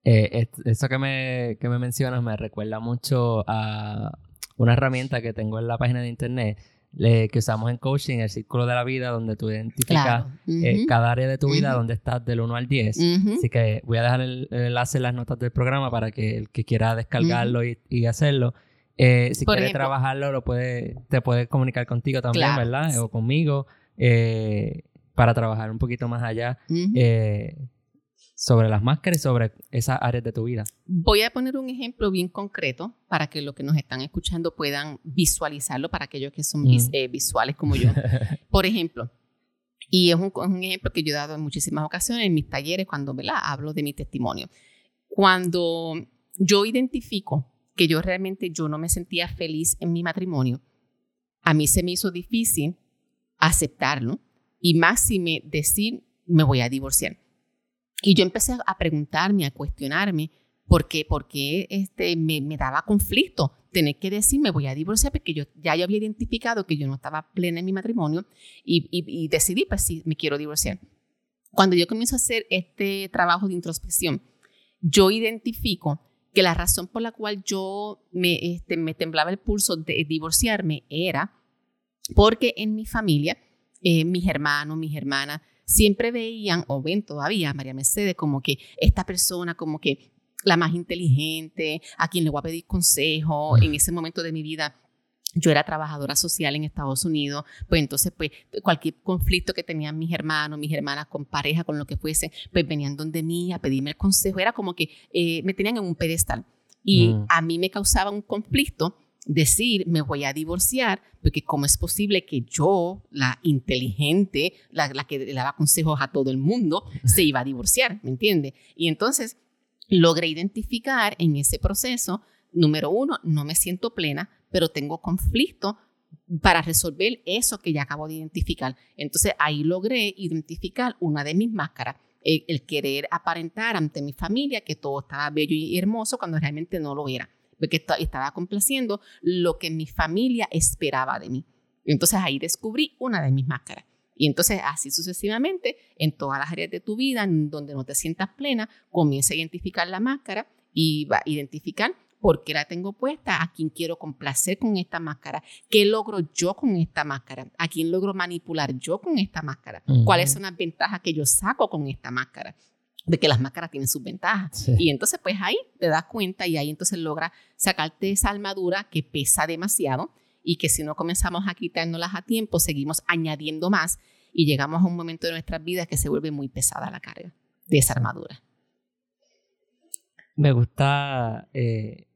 Eh, eso que me, que me mencionas me recuerda mucho a una herramienta que tengo en la página de internet que usamos en coaching, el círculo de la vida, donde tú identificas eh, cada área de tu vida donde estás del 1 al 10. Así que voy a dejar el, enlace en las notas del programa para que el que quiera descargarlo y, hacerlo. Eh, si quiere trabajarlo, lo puede, te puede comunicar contigo también, ¿verdad? O conmigo, eh, para trabajar un poquito más allá sobre las máscaras y sobre esas áreas de tu vida. Voy a poner un ejemplo bien concreto para que los que nos están escuchando puedan visualizarlo para aquellos que son eh, visuales como yo. Por ejemplo, y es un, un, ejemplo que yo he dado en muchísimas ocasiones en mis talleres cuando ¿verdad? hablo de mi testimonio. Cuando yo identifico que yo realmente yo no me sentía feliz en mi matrimonio, a mí se me hizo difícil aceptarlo y más si me decir me voy a divorciar. Y yo empecé a preguntarme, a cuestionarme, ¿por qué, por este, me, daba conflicto tener que decir me voy a divorciar? Porque yo ya yo había identificado que yo no estaba plena en mi matrimonio y, y, decidí, pues sí, me quiero divorciar. Cuando yo comienzo a hacer este trabajo de introspección, yo identifico que la razón por la cual yo me, este, me temblaba el pulso de divorciarme era porque en mi familia, eh, mis hermanos, mis hermanas, siempre veían o ven todavía a María Mercedes como que esta persona, como que la más inteligente, a quien le voy a pedir consejo. En ese momento de mi vida yo era trabajadora social en Estados Unidos, pues entonces, pues cualquier conflicto que tenían mis hermanos, mis hermanas con pareja, con lo que fuese, pues venían donde mí a pedirme el consejo. Era como que eh, me tenían en un pedestal. Y mm. a mí me causaba un conflicto decir me voy a divorciar, porque cómo es posible que yo, la inteligente, la, que le daba consejos a todo el mundo, se iba a divorciar, ¿me entiende? Y entonces logré identificar en ese proceso, número uno, no me siento plena, pero tengo conflicto para resolver eso que ya acabo de identificar. Entonces ahí logré identificar una de mis máscaras, el, el querer aparentar ante mi familia que todo estaba bello y hermoso cuando realmente no lo era porque estaba complaciendo lo que mi familia esperaba de mí. Entonces ahí descubrí una de mis máscaras. Y entonces así sucesivamente, en todas las áreas de tu vida en donde no te sientas plena, comienza a identificar la máscara y va a identificar por qué la tengo puesta, a quién quiero complacer con esta máscara, qué logro yo con esta máscara, a quién logro manipular yo con esta máscara, cuáles son las ventajas que yo saco con esta máscara de que las máscaras tienen sus ventajas. Y entonces, pues ahí te das cuenta y ahí entonces logra sacarte esa armadura que pesa demasiado y que si no comenzamos a quitárnoslas a tiempo, seguimos añadiendo más y llegamos a un momento de nuestras vidas que se vuelve muy pesada la carga de esa armadura. Me gusta, eh,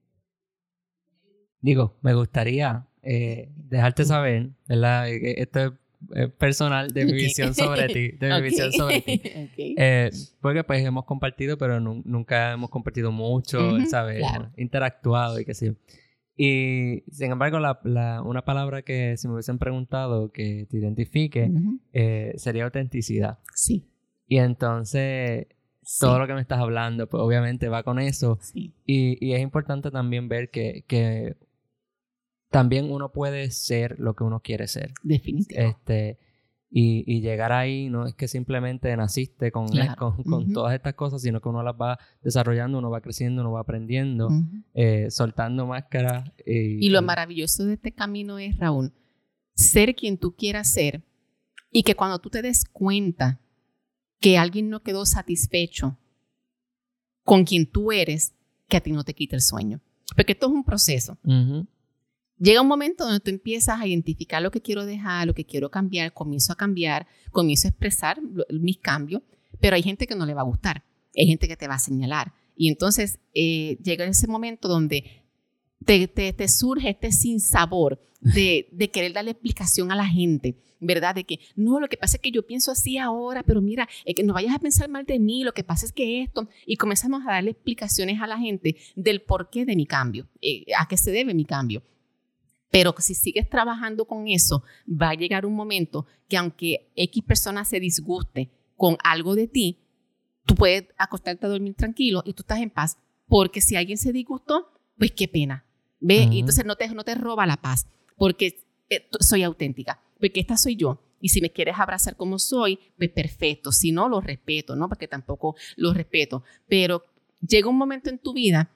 digo, me gustaría eh, dejarte saber, ¿verdad? E, esto es eh, personal de mi visión sobre ti, de mi visión sobre ti. Eh, porque pues hemos compartido, pero nunca hemos compartido mucho, ¿sabes? Interactuado y que sí. Y sin embargo, la, una palabra que si me hubiesen preguntado que te identifique eh, sería autenticidad. Sí. Y entonces, todo lo que me estás hablando, pues obviamente va con eso. Sí. Y, y, es importante también ver que, que también uno puede ser lo que uno quiere ser. Definitivamente. Este, y, llegar ahí no es que simplemente naciste con, con, todas estas cosas, sino que uno las va desarrollando, uno va creciendo, uno va aprendiendo, eh, soltando máscaras. Y, y lo maravilloso de este camino es, Raúl, ser quien tú quieras ser y que cuando tú te des cuenta que alguien no quedó satisfecho con quien tú eres que a ti no te quite el sueño. Porque esto es un proceso. Llega un momento donde tú empiezas a identificar lo que quiero dejar, lo que quiero cambiar, comienzo a cambiar, comienzo a expresar mis cambios, pero hay gente que no le va a gustar, hay gente que te va a señalar. Y entonces eh, llega ese momento donde te, te, surge este sinsabor de, de querer darle explicación a la gente, ¿verdad? De que no, lo que pasa es que yo pienso así ahora, pero mira, que no vayas a pensar mal de mí, lo que pasa es que esto, y comenzamos a darle explicaciones a la gente del porqué de mi cambio, eh, a qué se debe mi cambio. Pero si sigues trabajando con eso, va a llegar un momento que aunque X persona se disguste con algo de ti, tú puedes acostarte a dormir tranquilo y tú estás en paz. Porque si alguien se disgustó, pues qué pena. ¿Ve? Y entonces no te, no te roba la paz, porque eh, soy auténtica, porque esta soy yo. Y si me quieres abrazar como soy, pues perfecto. Si no, lo respeto, ¿no? Porque tampoco lo respeto. Pero llega un momento en tu vida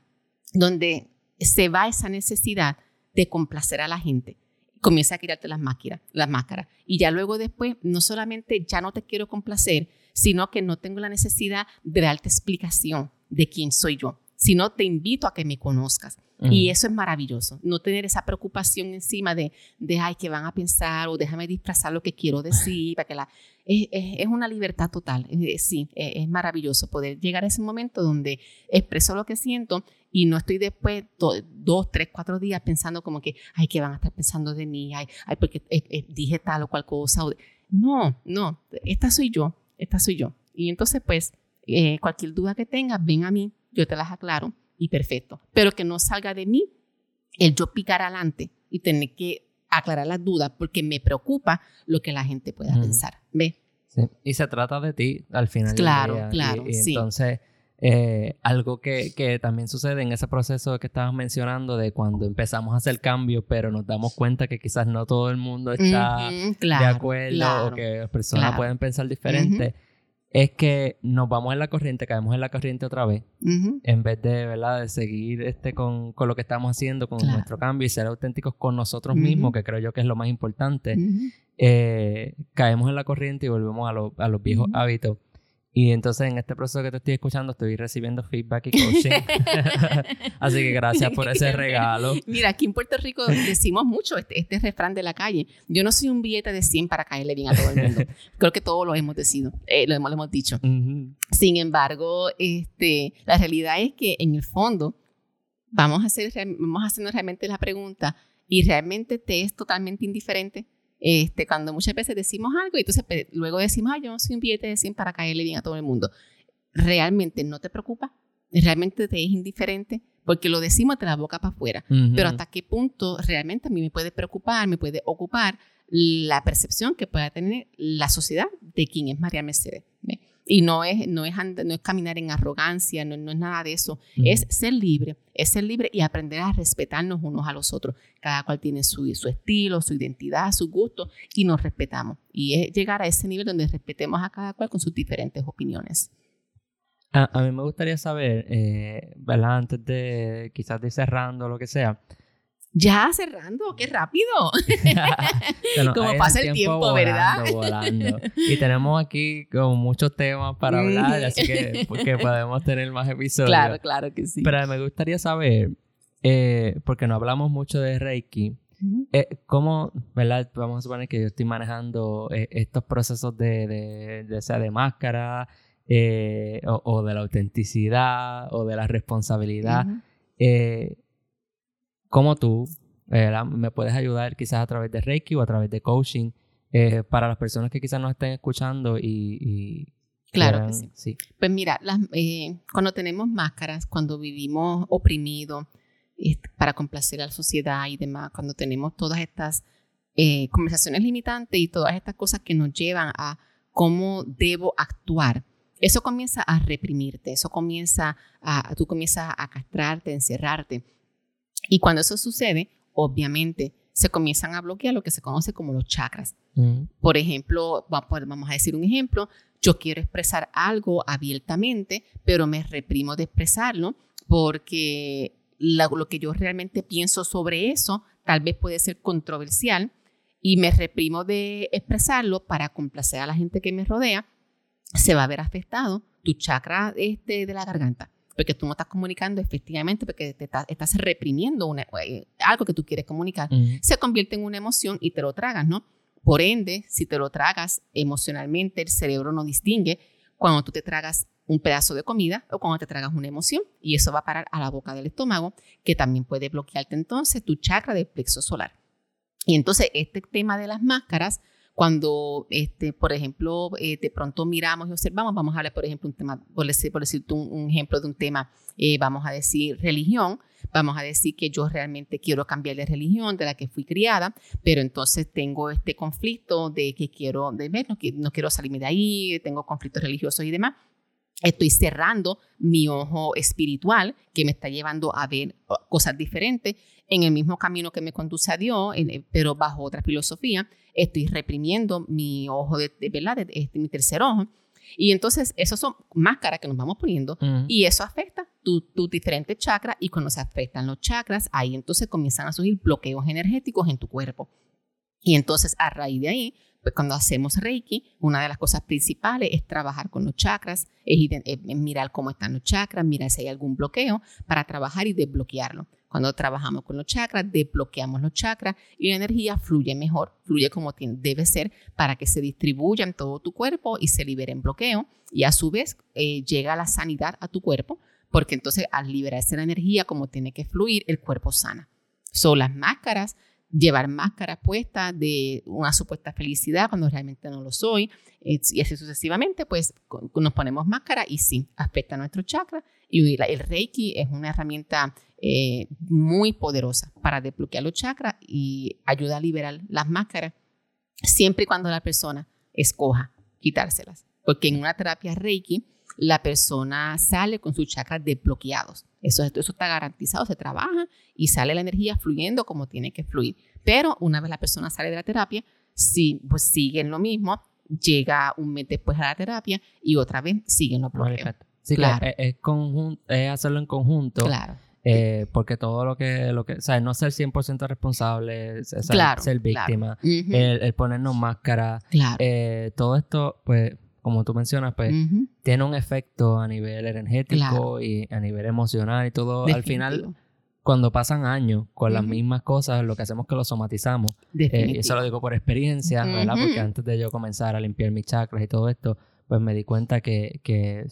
donde se va esa necesidad de complacer a la gente. Comienza a quitarte las máscaras, las máscaras. Y ya luego después, no solamente ya no te quiero complacer, sino que no tengo la necesidad de darte explicación de quién soy yo, sino te invito a que me conozcas. Y eso es maravilloso, no tener esa preocupación encima de, de, ay, que van a pensar o déjame disfrazar lo que quiero decir, para que la... Es, es, una libertad total, sí, es, maravilloso poder llegar a ese momento donde expreso lo que siento y no estoy después dos, tres, cuatro días pensando como que, ay, que van a estar pensando de mí, ay, ay porque eh, eh, dije tal o cual cosa. no, no, esta soy yo, esta soy yo. Y entonces, pues, eh, cualquier duda que tengas, ven a mí, yo te las aclaro y perfecto. Pero que no salga de mí el yo picar adelante y tener que aclarar las dudas porque me preocupa lo que la gente pueda pensar. ¿Ve? Y se trata de ti al final. Claro, del día. claro. Y, entonces eh, algo que, que, también sucede en ese proceso que estabas mencionando de cuando empezamos a hacer cambios, pero nos damos cuenta que quizás no todo el mundo está de acuerdo o que las personas pueden pensar diferente, es que nos vamos en la corriente, caemos en la corriente otra vez, en vez de, ¿verdad? de seguir este con, con lo que estamos haciendo, con nuestro cambio y ser auténticos con nosotros mismos, que creo yo que es lo más importante. Eh, caemos en la corriente y volvemos a, a los viejos hábitos y entonces en este proceso que te estoy escuchando estoy recibiendo feedback y coaching. Así que gracias por ese regalo. Mira, aquí en Puerto Rico decimos mucho este, este, refrán de la calle. Yo no soy un billete de 100 para caerle bien a todo el mundo. Creo que todos lo hemos decidido, eh, lo, hemos, lo hemos dicho. Sin embargo, este, la realidad es que en el fondo vamos a, hacer, vamos a hacernos realmente la pregunta y realmente te es totalmente indiferente este, cuando muchas veces decimos algo y entonces luego decimos, ay, yo no soy un billete de 100 para caerle bien a todo el mundo. ¿Realmente no te preocupa? ¿Realmente te es indiferente? Porque lo decimos de la boca para afuera. Pero hasta qué punto realmente a mí me puede preocupar, me puede ocupar la percepción que pueda tener la sociedad de quién es María Mercedes. Y no es, no es, no es caminar en arrogancia, no, no es nada de eso. Es ser libre, es ser libre y aprender a respetarnos unos a los otros. Cada cual tiene su, su estilo, su identidad, su gusto y nos respetamos. Y es llegar a ese nivel donde respetemos a cada cual con sus diferentes opiniones. A, a mí me gustaría saber, eh, ¿verdad? Antes de quizás de cerrando lo que sea, ya cerrando, qué rápido. como pasa el tiempo, ¿verdad? Y tenemos aquí como muchos temas para hablar, así que porque podemos tener más episodios. Claro, claro que sí. Pero me gustaría saber, eh, porque no hablamos mucho de Reiki, eh, ¿cómo, verdad? Vamos a suponer que yo estoy manejando eh, estos procesos de, de, sea de máscara o, de la autenticidad o de la responsabilidad. ¿Cómo tú me puedes ayudar quizás a través de Reiki o a través de coaching eh, para las personas que quizás nos estén escuchando y... claro que sí. Pues mira, eh, cuando tenemos máscaras, cuando vivimos oprimidos para complacer a la sociedad y demás, cuando tenemos todas estas eh, conversaciones limitantes y todas estas cosas que nos llevan a cómo debo actuar, eso comienza a reprimirte, eso comienza a, tú comienzas a castrarte, a encerrarte. Y cuando eso sucede, obviamente se comienzan a bloquear lo que se conoce como los chakras. Mm. Por ejemplo, vamos a decir un ejemplo, yo quiero expresar algo abiertamente, pero me reprimo de expresarlo porque lo que yo realmente pienso sobre eso tal vez puede ser controversial y me reprimo de expresarlo para complacer a la gente que me rodea, se va a ver afectado tu chakra este de la garganta porque tú no estás comunicando efectivamente, porque te estás reprimiendo una, eh, algo que tú quieres comunicar, se convierte en una emoción y te lo tragas, ¿no? Por ende, si te lo tragas emocionalmente, el cerebro no distingue cuando tú te tragas un pedazo de comida o cuando te tragas una emoción y eso va a parar a la boca del estómago, que también puede bloquearte entonces tu chakra del plexo solar. Y entonces este tema de las máscaras cuando, este, por ejemplo, eh, de pronto miramos y observamos, vamos a hablar, por ejemplo, un tema, por, decir, por decirte un, ejemplo de un tema, eh, vamos a decir religión, vamos a decir que yo realmente quiero cambiar de religión de la que fui criada, pero entonces tengo este conflicto de que quiero, de no, no quiero salirme de ahí, tengo conflictos religiosos y demás. Estoy cerrando mi ojo espiritual que me está llevando a ver oh, cosas diferentes en el mismo camino que me conduce a Dios, pero bajo otra filosofía. Estoy reprimiendo mi ojo de, verdad, de, este, mi tercer ojo. Y entonces, esas son máscaras que nos vamos poniendo y eso afecta tus tu diferentes chakras y cuando se afectan los chakras, ahí entonces comienzan a surgir bloqueos energéticos en tu cuerpo. Y entonces, a raíz de ahí, pues cuando hacemos Reiki, una de las cosas principales es trabajar con los chakras, es, mirar cómo están los chakras, mirar si hay algún bloqueo para trabajar y desbloquearlo. Cuando trabajamos con los chakras, desbloqueamos los chakras y la energía fluye mejor, fluye como debe ser para que se distribuya en todo tu cuerpo y se libere en bloqueo y a su vez eh, llega la sanidad a tu cuerpo porque entonces al liberarse la energía como tiene que fluir, el cuerpo sana. Son las máscaras llevar máscaras puestas de una supuesta felicidad cuando realmente no lo soy, y así sucesivamente, pues nos ponemos máscara y sí, afecta nuestro chakra. Y el Reiki es una herramienta eh, muy poderosa para desbloquear los chakras y ayuda a liberar las máscaras, siempre y cuando la persona escoja quitárselas. Porque en una terapia Reiki, la persona sale con sus chakras desbloqueados. Eso, eso está garantizado, se trabaja y sale la energía fluyendo como tiene que fluir. Pero una vez la persona sale de la terapia, sí, pues siguen lo mismo, llega un mes después a la terapia y otra vez siguen los problemas. Sí, claro. Es, es, hacerlo en conjunto. Claro. Eh, porque todo lo que, lo que, o sea, no ser 100% responsable, ser víctima, el, ponernos máscara, eh, todo esto, pues, como tú mencionas, pues tiene un efecto a nivel energético y a nivel emocional y todo. Al final, cuando pasan años con las mismas cosas, lo que hacemos es que lo somatizamos. Eh, y eso lo digo por experiencia, ¿verdad? Porque antes de yo comenzar a limpiar mis chakras y todo esto, pues me di cuenta que, que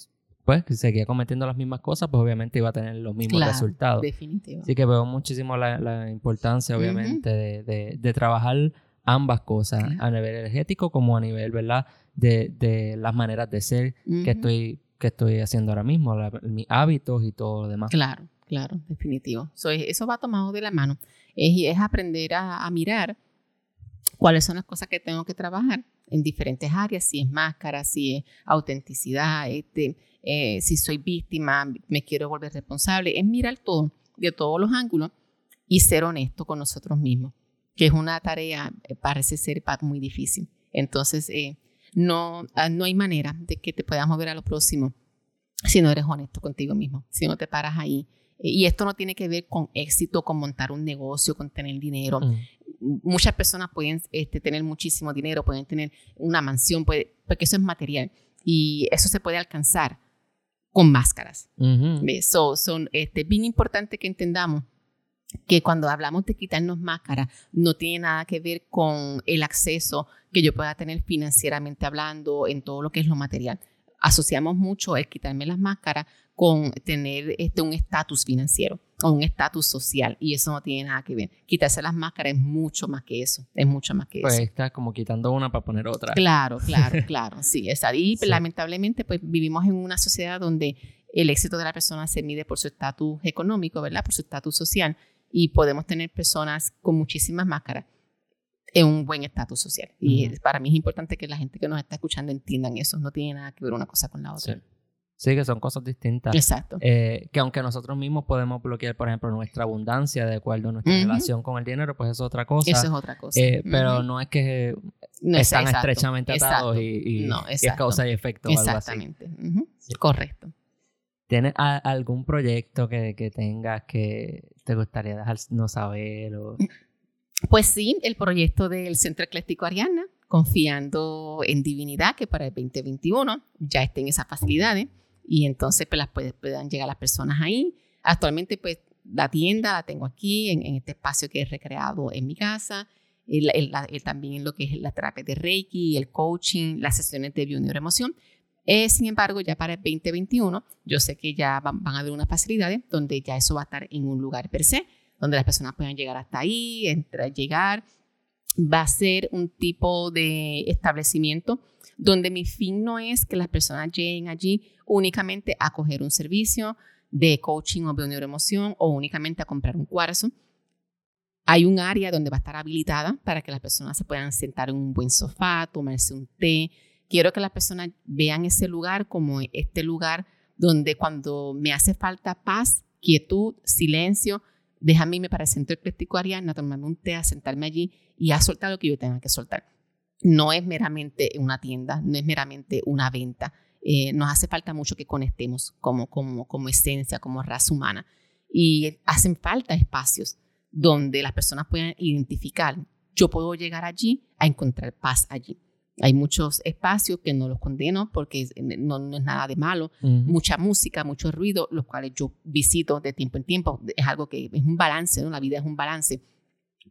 pues, que seguía cometiendo las mismas cosas, pues obviamente iba a tener los mismos resultados. Definitivo. Así que veo muchísimo la, importancia, obviamente, de, de, trabajar ambas cosas, a nivel energético como a nivel, ¿verdad? de, las maneras de ser que, estoy, que estoy haciendo ahora mismo, mis hábitos y todo lo demás. Claro, claro, definitivo. eso va tomado de la mano. Es, es aprender a, mirar cuáles son las cosas que tengo que trabajar en diferentes áreas, si es máscara, si es autenticidad, este, eh, si soy víctima, me quiero volver responsable, es mirar todo, de todos los ángulos y ser honesto con nosotros mismos, que es una tarea, eh, parece ser muy difícil. Entonces, eh, no, ah, no hay manera de que te puedas mover a lo próximo si no eres honesto contigo mismo, si no te paras ahí. Y esto no tiene que ver con éxito, con montar un negocio, con tener dinero. Mm. Muchas personas pueden este, tener muchísimo dinero, pueden tener una mansión, puede, porque eso es material. Y eso se puede alcanzar con máscaras. Eso son este, bien importante que entendamos que cuando hablamos de quitarnos máscara no tiene nada que ver con el acceso que yo pueda tener financieramente hablando en todo lo que es lo material. Asociamos mucho el quitarme las máscaras con tener este, un estatus financiero o un estatus social y eso no tiene nada que ver. Quitarse las máscaras es mucho más que eso, es mucho más que pues eso. Pues está como quitando una para poner otra. Claro, claro, claro, sí, es ahí. Lamentablemente pues vivimos en una sociedad donde el éxito de la persona se mide por su estatus económico, ¿verdad? Por su estatus social y podemos tener personas con muchísimas máscaras en un buen estatus social. Y para mí es importante que la gente que nos está escuchando entiendan eso. No tiene nada que ver una cosa con la otra. Sí. que son cosas distintas. Exacto. Eh, que aunque nosotros mismos podemos bloquear, por ejemplo, nuestra abundancia de acuerdo a nuestra relación con el dinero, pues eso es otra cosa. Eso es otra cosa. Eh, pero no es que están estrechamente atados y, es causa y efecto. Exactamente. Correcto. ¿Tienes algún proyecto que, que, tengas que te gustaría dejarnos saber? O... Pues sí, el proyecto del Centro Ecléctico Ariana, confiando en Divinidad, que para el 2021 ya estén esas facilidades y entonces pues las puedan llegar las personas ahí. Actualmente pues la tienda la tengo aquí en, este espacio que he recreado en mi casa. El, también lo que es la terapia de Reiki, el coaching, las sesiones de bioneuroemoción. Eh, sin embargo, ya para el 2021, yo sé que ya van, a haber unas facilidades donde ya eso va a estar en un lugar per se, donde las personas puedan llegar hasta ahí, entrar, llegar. Va a ser un tipo de establecimiento donde mi fin no es que las personas lleguen allí únicamente a coger un servicio de coaching o neuroemoción o únicamente a comprar un cuarzo. Hay un área donde va a estar habilitada para que las personas se puedan sentar en un buen sofá, tomarse un té. Quiero que las personas vean ese lugar como este lugar donde cuando me hace falta paz, quietud, silencio, déjame irme para el centro ecléctico Ariana, tomarme un té, a sentarme allí y a soltar lo que yo tenga que soltar no es meramente una tienda, no es meramente una venta. Eh, nos hace falta mucho que conectemos como, como, como esencia, como raza humana. Y hacen falta espacios donde las personas puedan identificar, yo puedo llegar allí a encontrar paz allí. Hay muchos espacios que no los condeno porque no, es nada de malo. Mucha música, mucho ruido, los cuales yo visito de tiempo en tiempo. Es algo que es un balance, ¿no? La vida es un balance.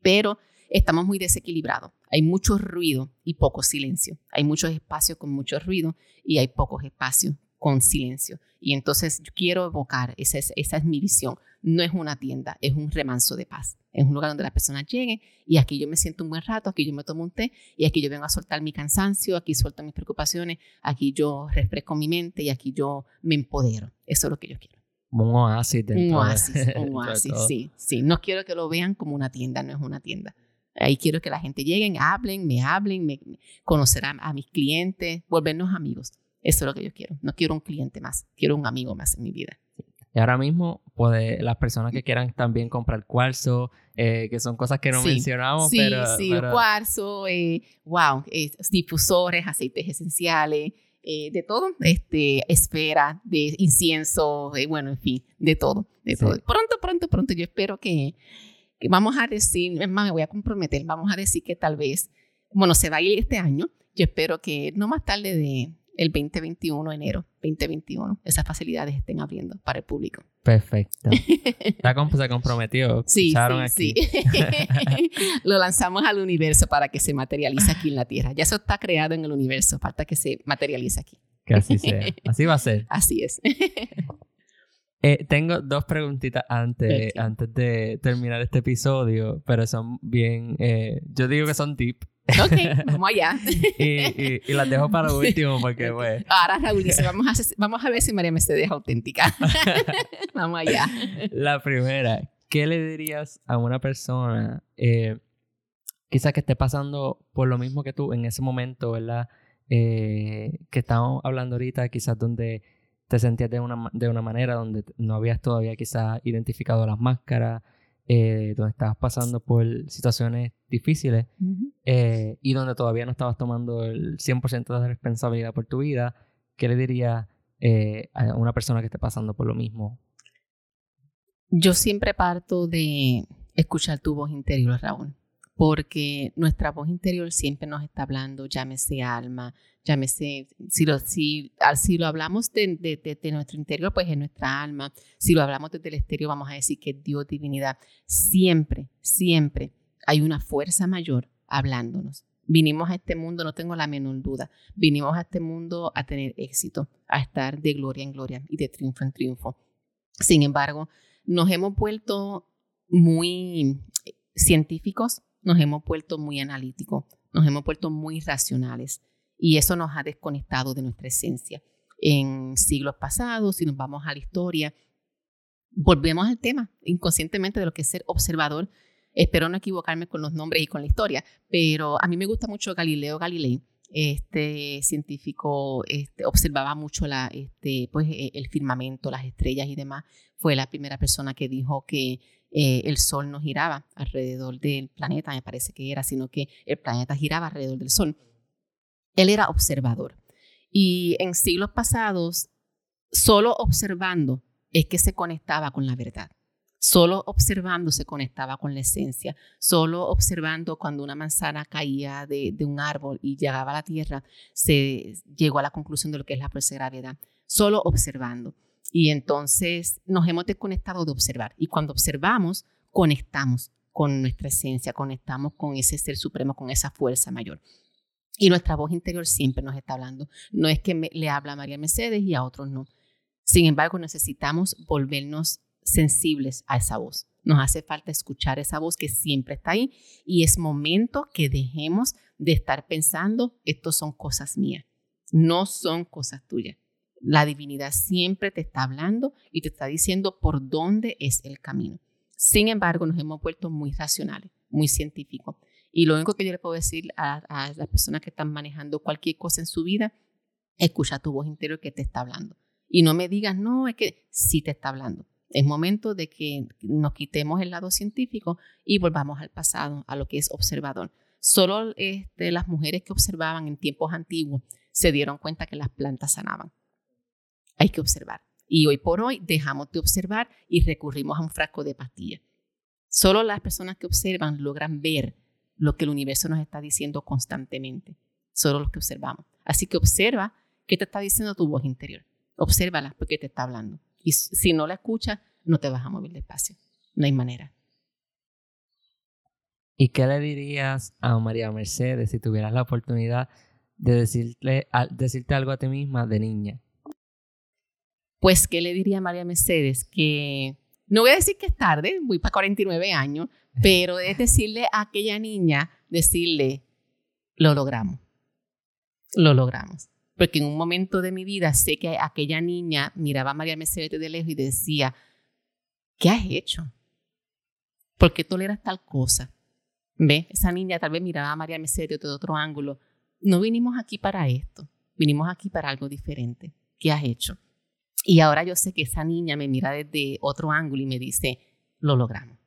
Pero estamos muy desequilibrados. Hay mucho ruido y poco silencio. Hay muchos espacios con mucho ruido y hay pocos espacios con silencio. Y entonces yo quiero evocar, esa es, esa es mi visión. No es una tienda, es un remanso de paz. Es un lugar donde las personas lleguen y aquí yo me siento un buen rato, aquí yo me tomo un té y aquí yo vengo a soltar mi cansancio, aquí suelto mis preocupaciones, aquí yo refresco mi mente y aquí yo me empodero. Eso es lo que yo quiero. Un oasis. Un oasis, un oasis, sí, sí. No quiero que lo vean como una tienda, no es una tienda. Ahí quiero que la gente llegue, hablen, me hablen, me, conocer a, mis clientes, volvernos amigos. Eso es lo que yo quiero. No quiero un cliente más, quiero un amigo más en mi vida. Y ahora mismo, pues las personas que quieran también comprar cuarzo, eh, que son cosas que no mencionamos, sí, pero... Sí, cuarzo, eh, wow, eh, difusores, aceites esenciales, eh, de todo, este, esfera, de incienso, bueno, en fin, de todo, de todo. Pronto, pronto, pronto, yo espero que vamos a decir, es más, me voy a comprometer, vamos a decir que tal vez, bueno, se va a ir este año, yo espero que no más tarde de el 2021, enero 2021, esas facilidades estén abriendo para el público. Perfecto. Ya se comprometió. Sí, sí, sí. Lo lanzamos al universo para que se materialice aquí en la Tierra. Ya eso está creado en el universo, falta que se materialice aquí. Que así sea. Así va a ser. Así es. Eh, tengo dos preguntitas antes, antes de terminar este episodio, pero son bien, eh, yo digo que son deep. Ok, vamos allá. y, las dejo para último porque, pues... Ahora Raúl dice, vamos a, vamos a ver si María Mercedes es auténtica. vamos allá. La primera, ¿qué le dirías a una persona eh, quizás que esté pasando por lo mismo que tú en ese momento, ¿verdad? que estamos hablando ahorita, quizás donde te sentías de una, de una manera donde no habías todavía quizás identificado las máscaras, eh, donde estabas pasando por situaciones difíciles eh, y donde todavía no estabas tomando el 100% de responsabilidad por tu vida, ¿qué le dirías eh, a una persona que esté pasando por lo mismo? Yo siempre parto de escuchar tu voz interior, Raúl porque nuestra voz interior siempre nos está hablando, llámese alma, llámese, si lo, si, si lo hablamos de, de, nuestro interior, pues es nuestra alma, si lo hablamos desde el exterior, vamos a decir que Dios, divinidad, siempre, siempre hay una fuerza mayor hablándonos. Vinimos a este mundo, no tengo la menor duda, vinimos a este mundo a tener éxito, a estar de gloria en gloria y de triunfo en triunfo. Sin embargo, nos hemos vuelto muy científicos, nos hemos vuelto muy analíticos, nos hemos vuelto muy racionales y eso nos ha desconectado de nuestra esencia. En siglos pasados, si nos vamos a la historia, volvemos al tema inconscientemente de lo que es ser observador. Espero no equivocarme con los nombres y con la historia, pero a mí me gusta mucho Galileo Galilei. Este científico este, observaba mucho la, este, pues, e, el firmamento, las estrellas y demás. Fue la primera persona que dijo que eh, el Sol no giraba alrededor del planeta, me parece que era, sino que el planeta giraba alrededor del Sol. Él era observador. Y en siglos pasados, solo observando es que se conectaba con la verdad. Solo observando se conectaba con la esencia. Solo observando cuando una manzana caía de, un árbol y llegaba a la tierra, se llegó a la conclusión de lo que es la gravedad. Solo observando. Y entonces nos hemos desconectado de observar. Y cuando observamos, conectamos con nuestra esencia, conectamos con ese ser supremo, con esa fuerza mayor. Y nuestra voz interior siempre nos está hablando. No es que le habla a María Mercedes y a otros no. Sin embargo, necesitamos volvernos sensibles a esa voz. Nos hace falta escuchar esa voz que siempre está ahí y es momento que dejemos de estar pensando, esto son cosas mías, no son cosas tuyas. La divinidad siempre te está hablando y te está diciendo por dónde es el camino. Sin embargo, nos hemos vuelto muy racionales, muy científicos. Y lo único que yo le puedo decir a, las personas que están manejando cualquier cosa en su vida, escucha tu voz interior que te está hablando. Y no me digas, no, es que sí te está hablando. Es momento de que nos quitemos el lado científico y volvamos al pasado, a lo que es observador. Solo este, las mujeres que observaban en tiempos antiguos se dieron cuenta que las plantas sanaban. Hay que observar. Y hoy por hoy dejamos de observar y recurrimos a un frasco de pastillas. Solo las personas que observan logran ver lo que el universo nos está diciendo constantemente. Solo los que observamos. Así que observa qué te está diciendo tu voz interior. Obsérvala porque te está hablando. Y si no la escuchas, no te vas a mover despacio. No hay manera. ¿Y qué le dirías a María Mercedes si tuvieras la oportunidad de decirle, decirte algo a ti misma de niña? Pues, ¿qué le diría a María Mercedes? Que no voy a decir que es tarde, voy para 49 años, pero es decirle a aquella niña, decirle, lo logramos, lo logramos. Porque en un momento de mi vida sé que aquella niña miraba a María Mercedes de lejos y decía, ¿qué has hecho? ¿Por qué toleras tal cosa? ¿Ve? Esa niña tal vez miraba a María Mercedes de otro ángulo. No vinimos aquí para esto, vinimos aquí para algo diferente. ¿Qué has hecho? Y ahora yo sé que esa niña me mira desde otro ángulo y me dice, lo logramos.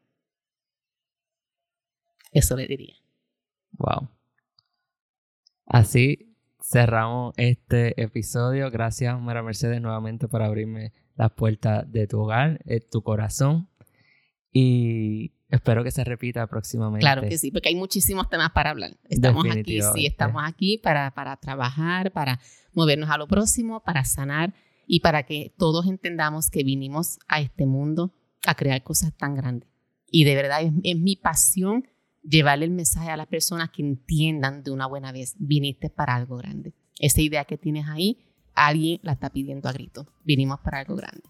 Eso le diría. Wow. Así cerramos este episodio. Gracias, Mara Mercedes, nuevamente por abrirme las puertas de tu hogar, de tu corazón. Y espero que se repita próximamente. Claro que sí, porque hay muchísimos temas para hablar. Estamos aquí, sí, estamos aquí para, para trabajar, para movernos a lo próximo, para sanar y para que todos entendamos que vinimos a este mundo a crear cosas tan grandes. Y de verdad es mi pasión llevarle el mensaje a las personas que entiendan de una buena vez, viniste para algo grande. Esa idea que tienes ahí, alguien la está pidiendo a grito. Vinimos para algo grande.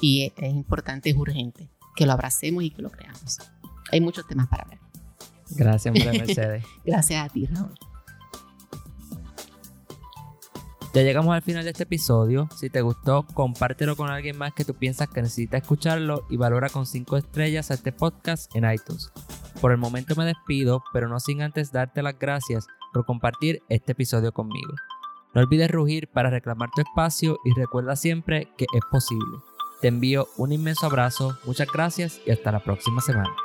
Y es, importante, es urgente que lo abracemos y que lo creamos. Hay muchos temas para ver. Gracias, Mercedes. Gracias a ti, Raúl. Ya llegamos al final de este episodio. Si te gustó, compártelo con alguien más que tú piensas que necesita escucharlo y valora con 5 estrellas a este podcast en iTunes. Por el momento me despido, pero no sin antes darte las gracias por compartir este episodio conmigo. No olvides rugir para reclamar tu espacio y recuerda siempre que es posible. Te envío un inmenso abrazo, muchas gracias y hasta la próxima semana.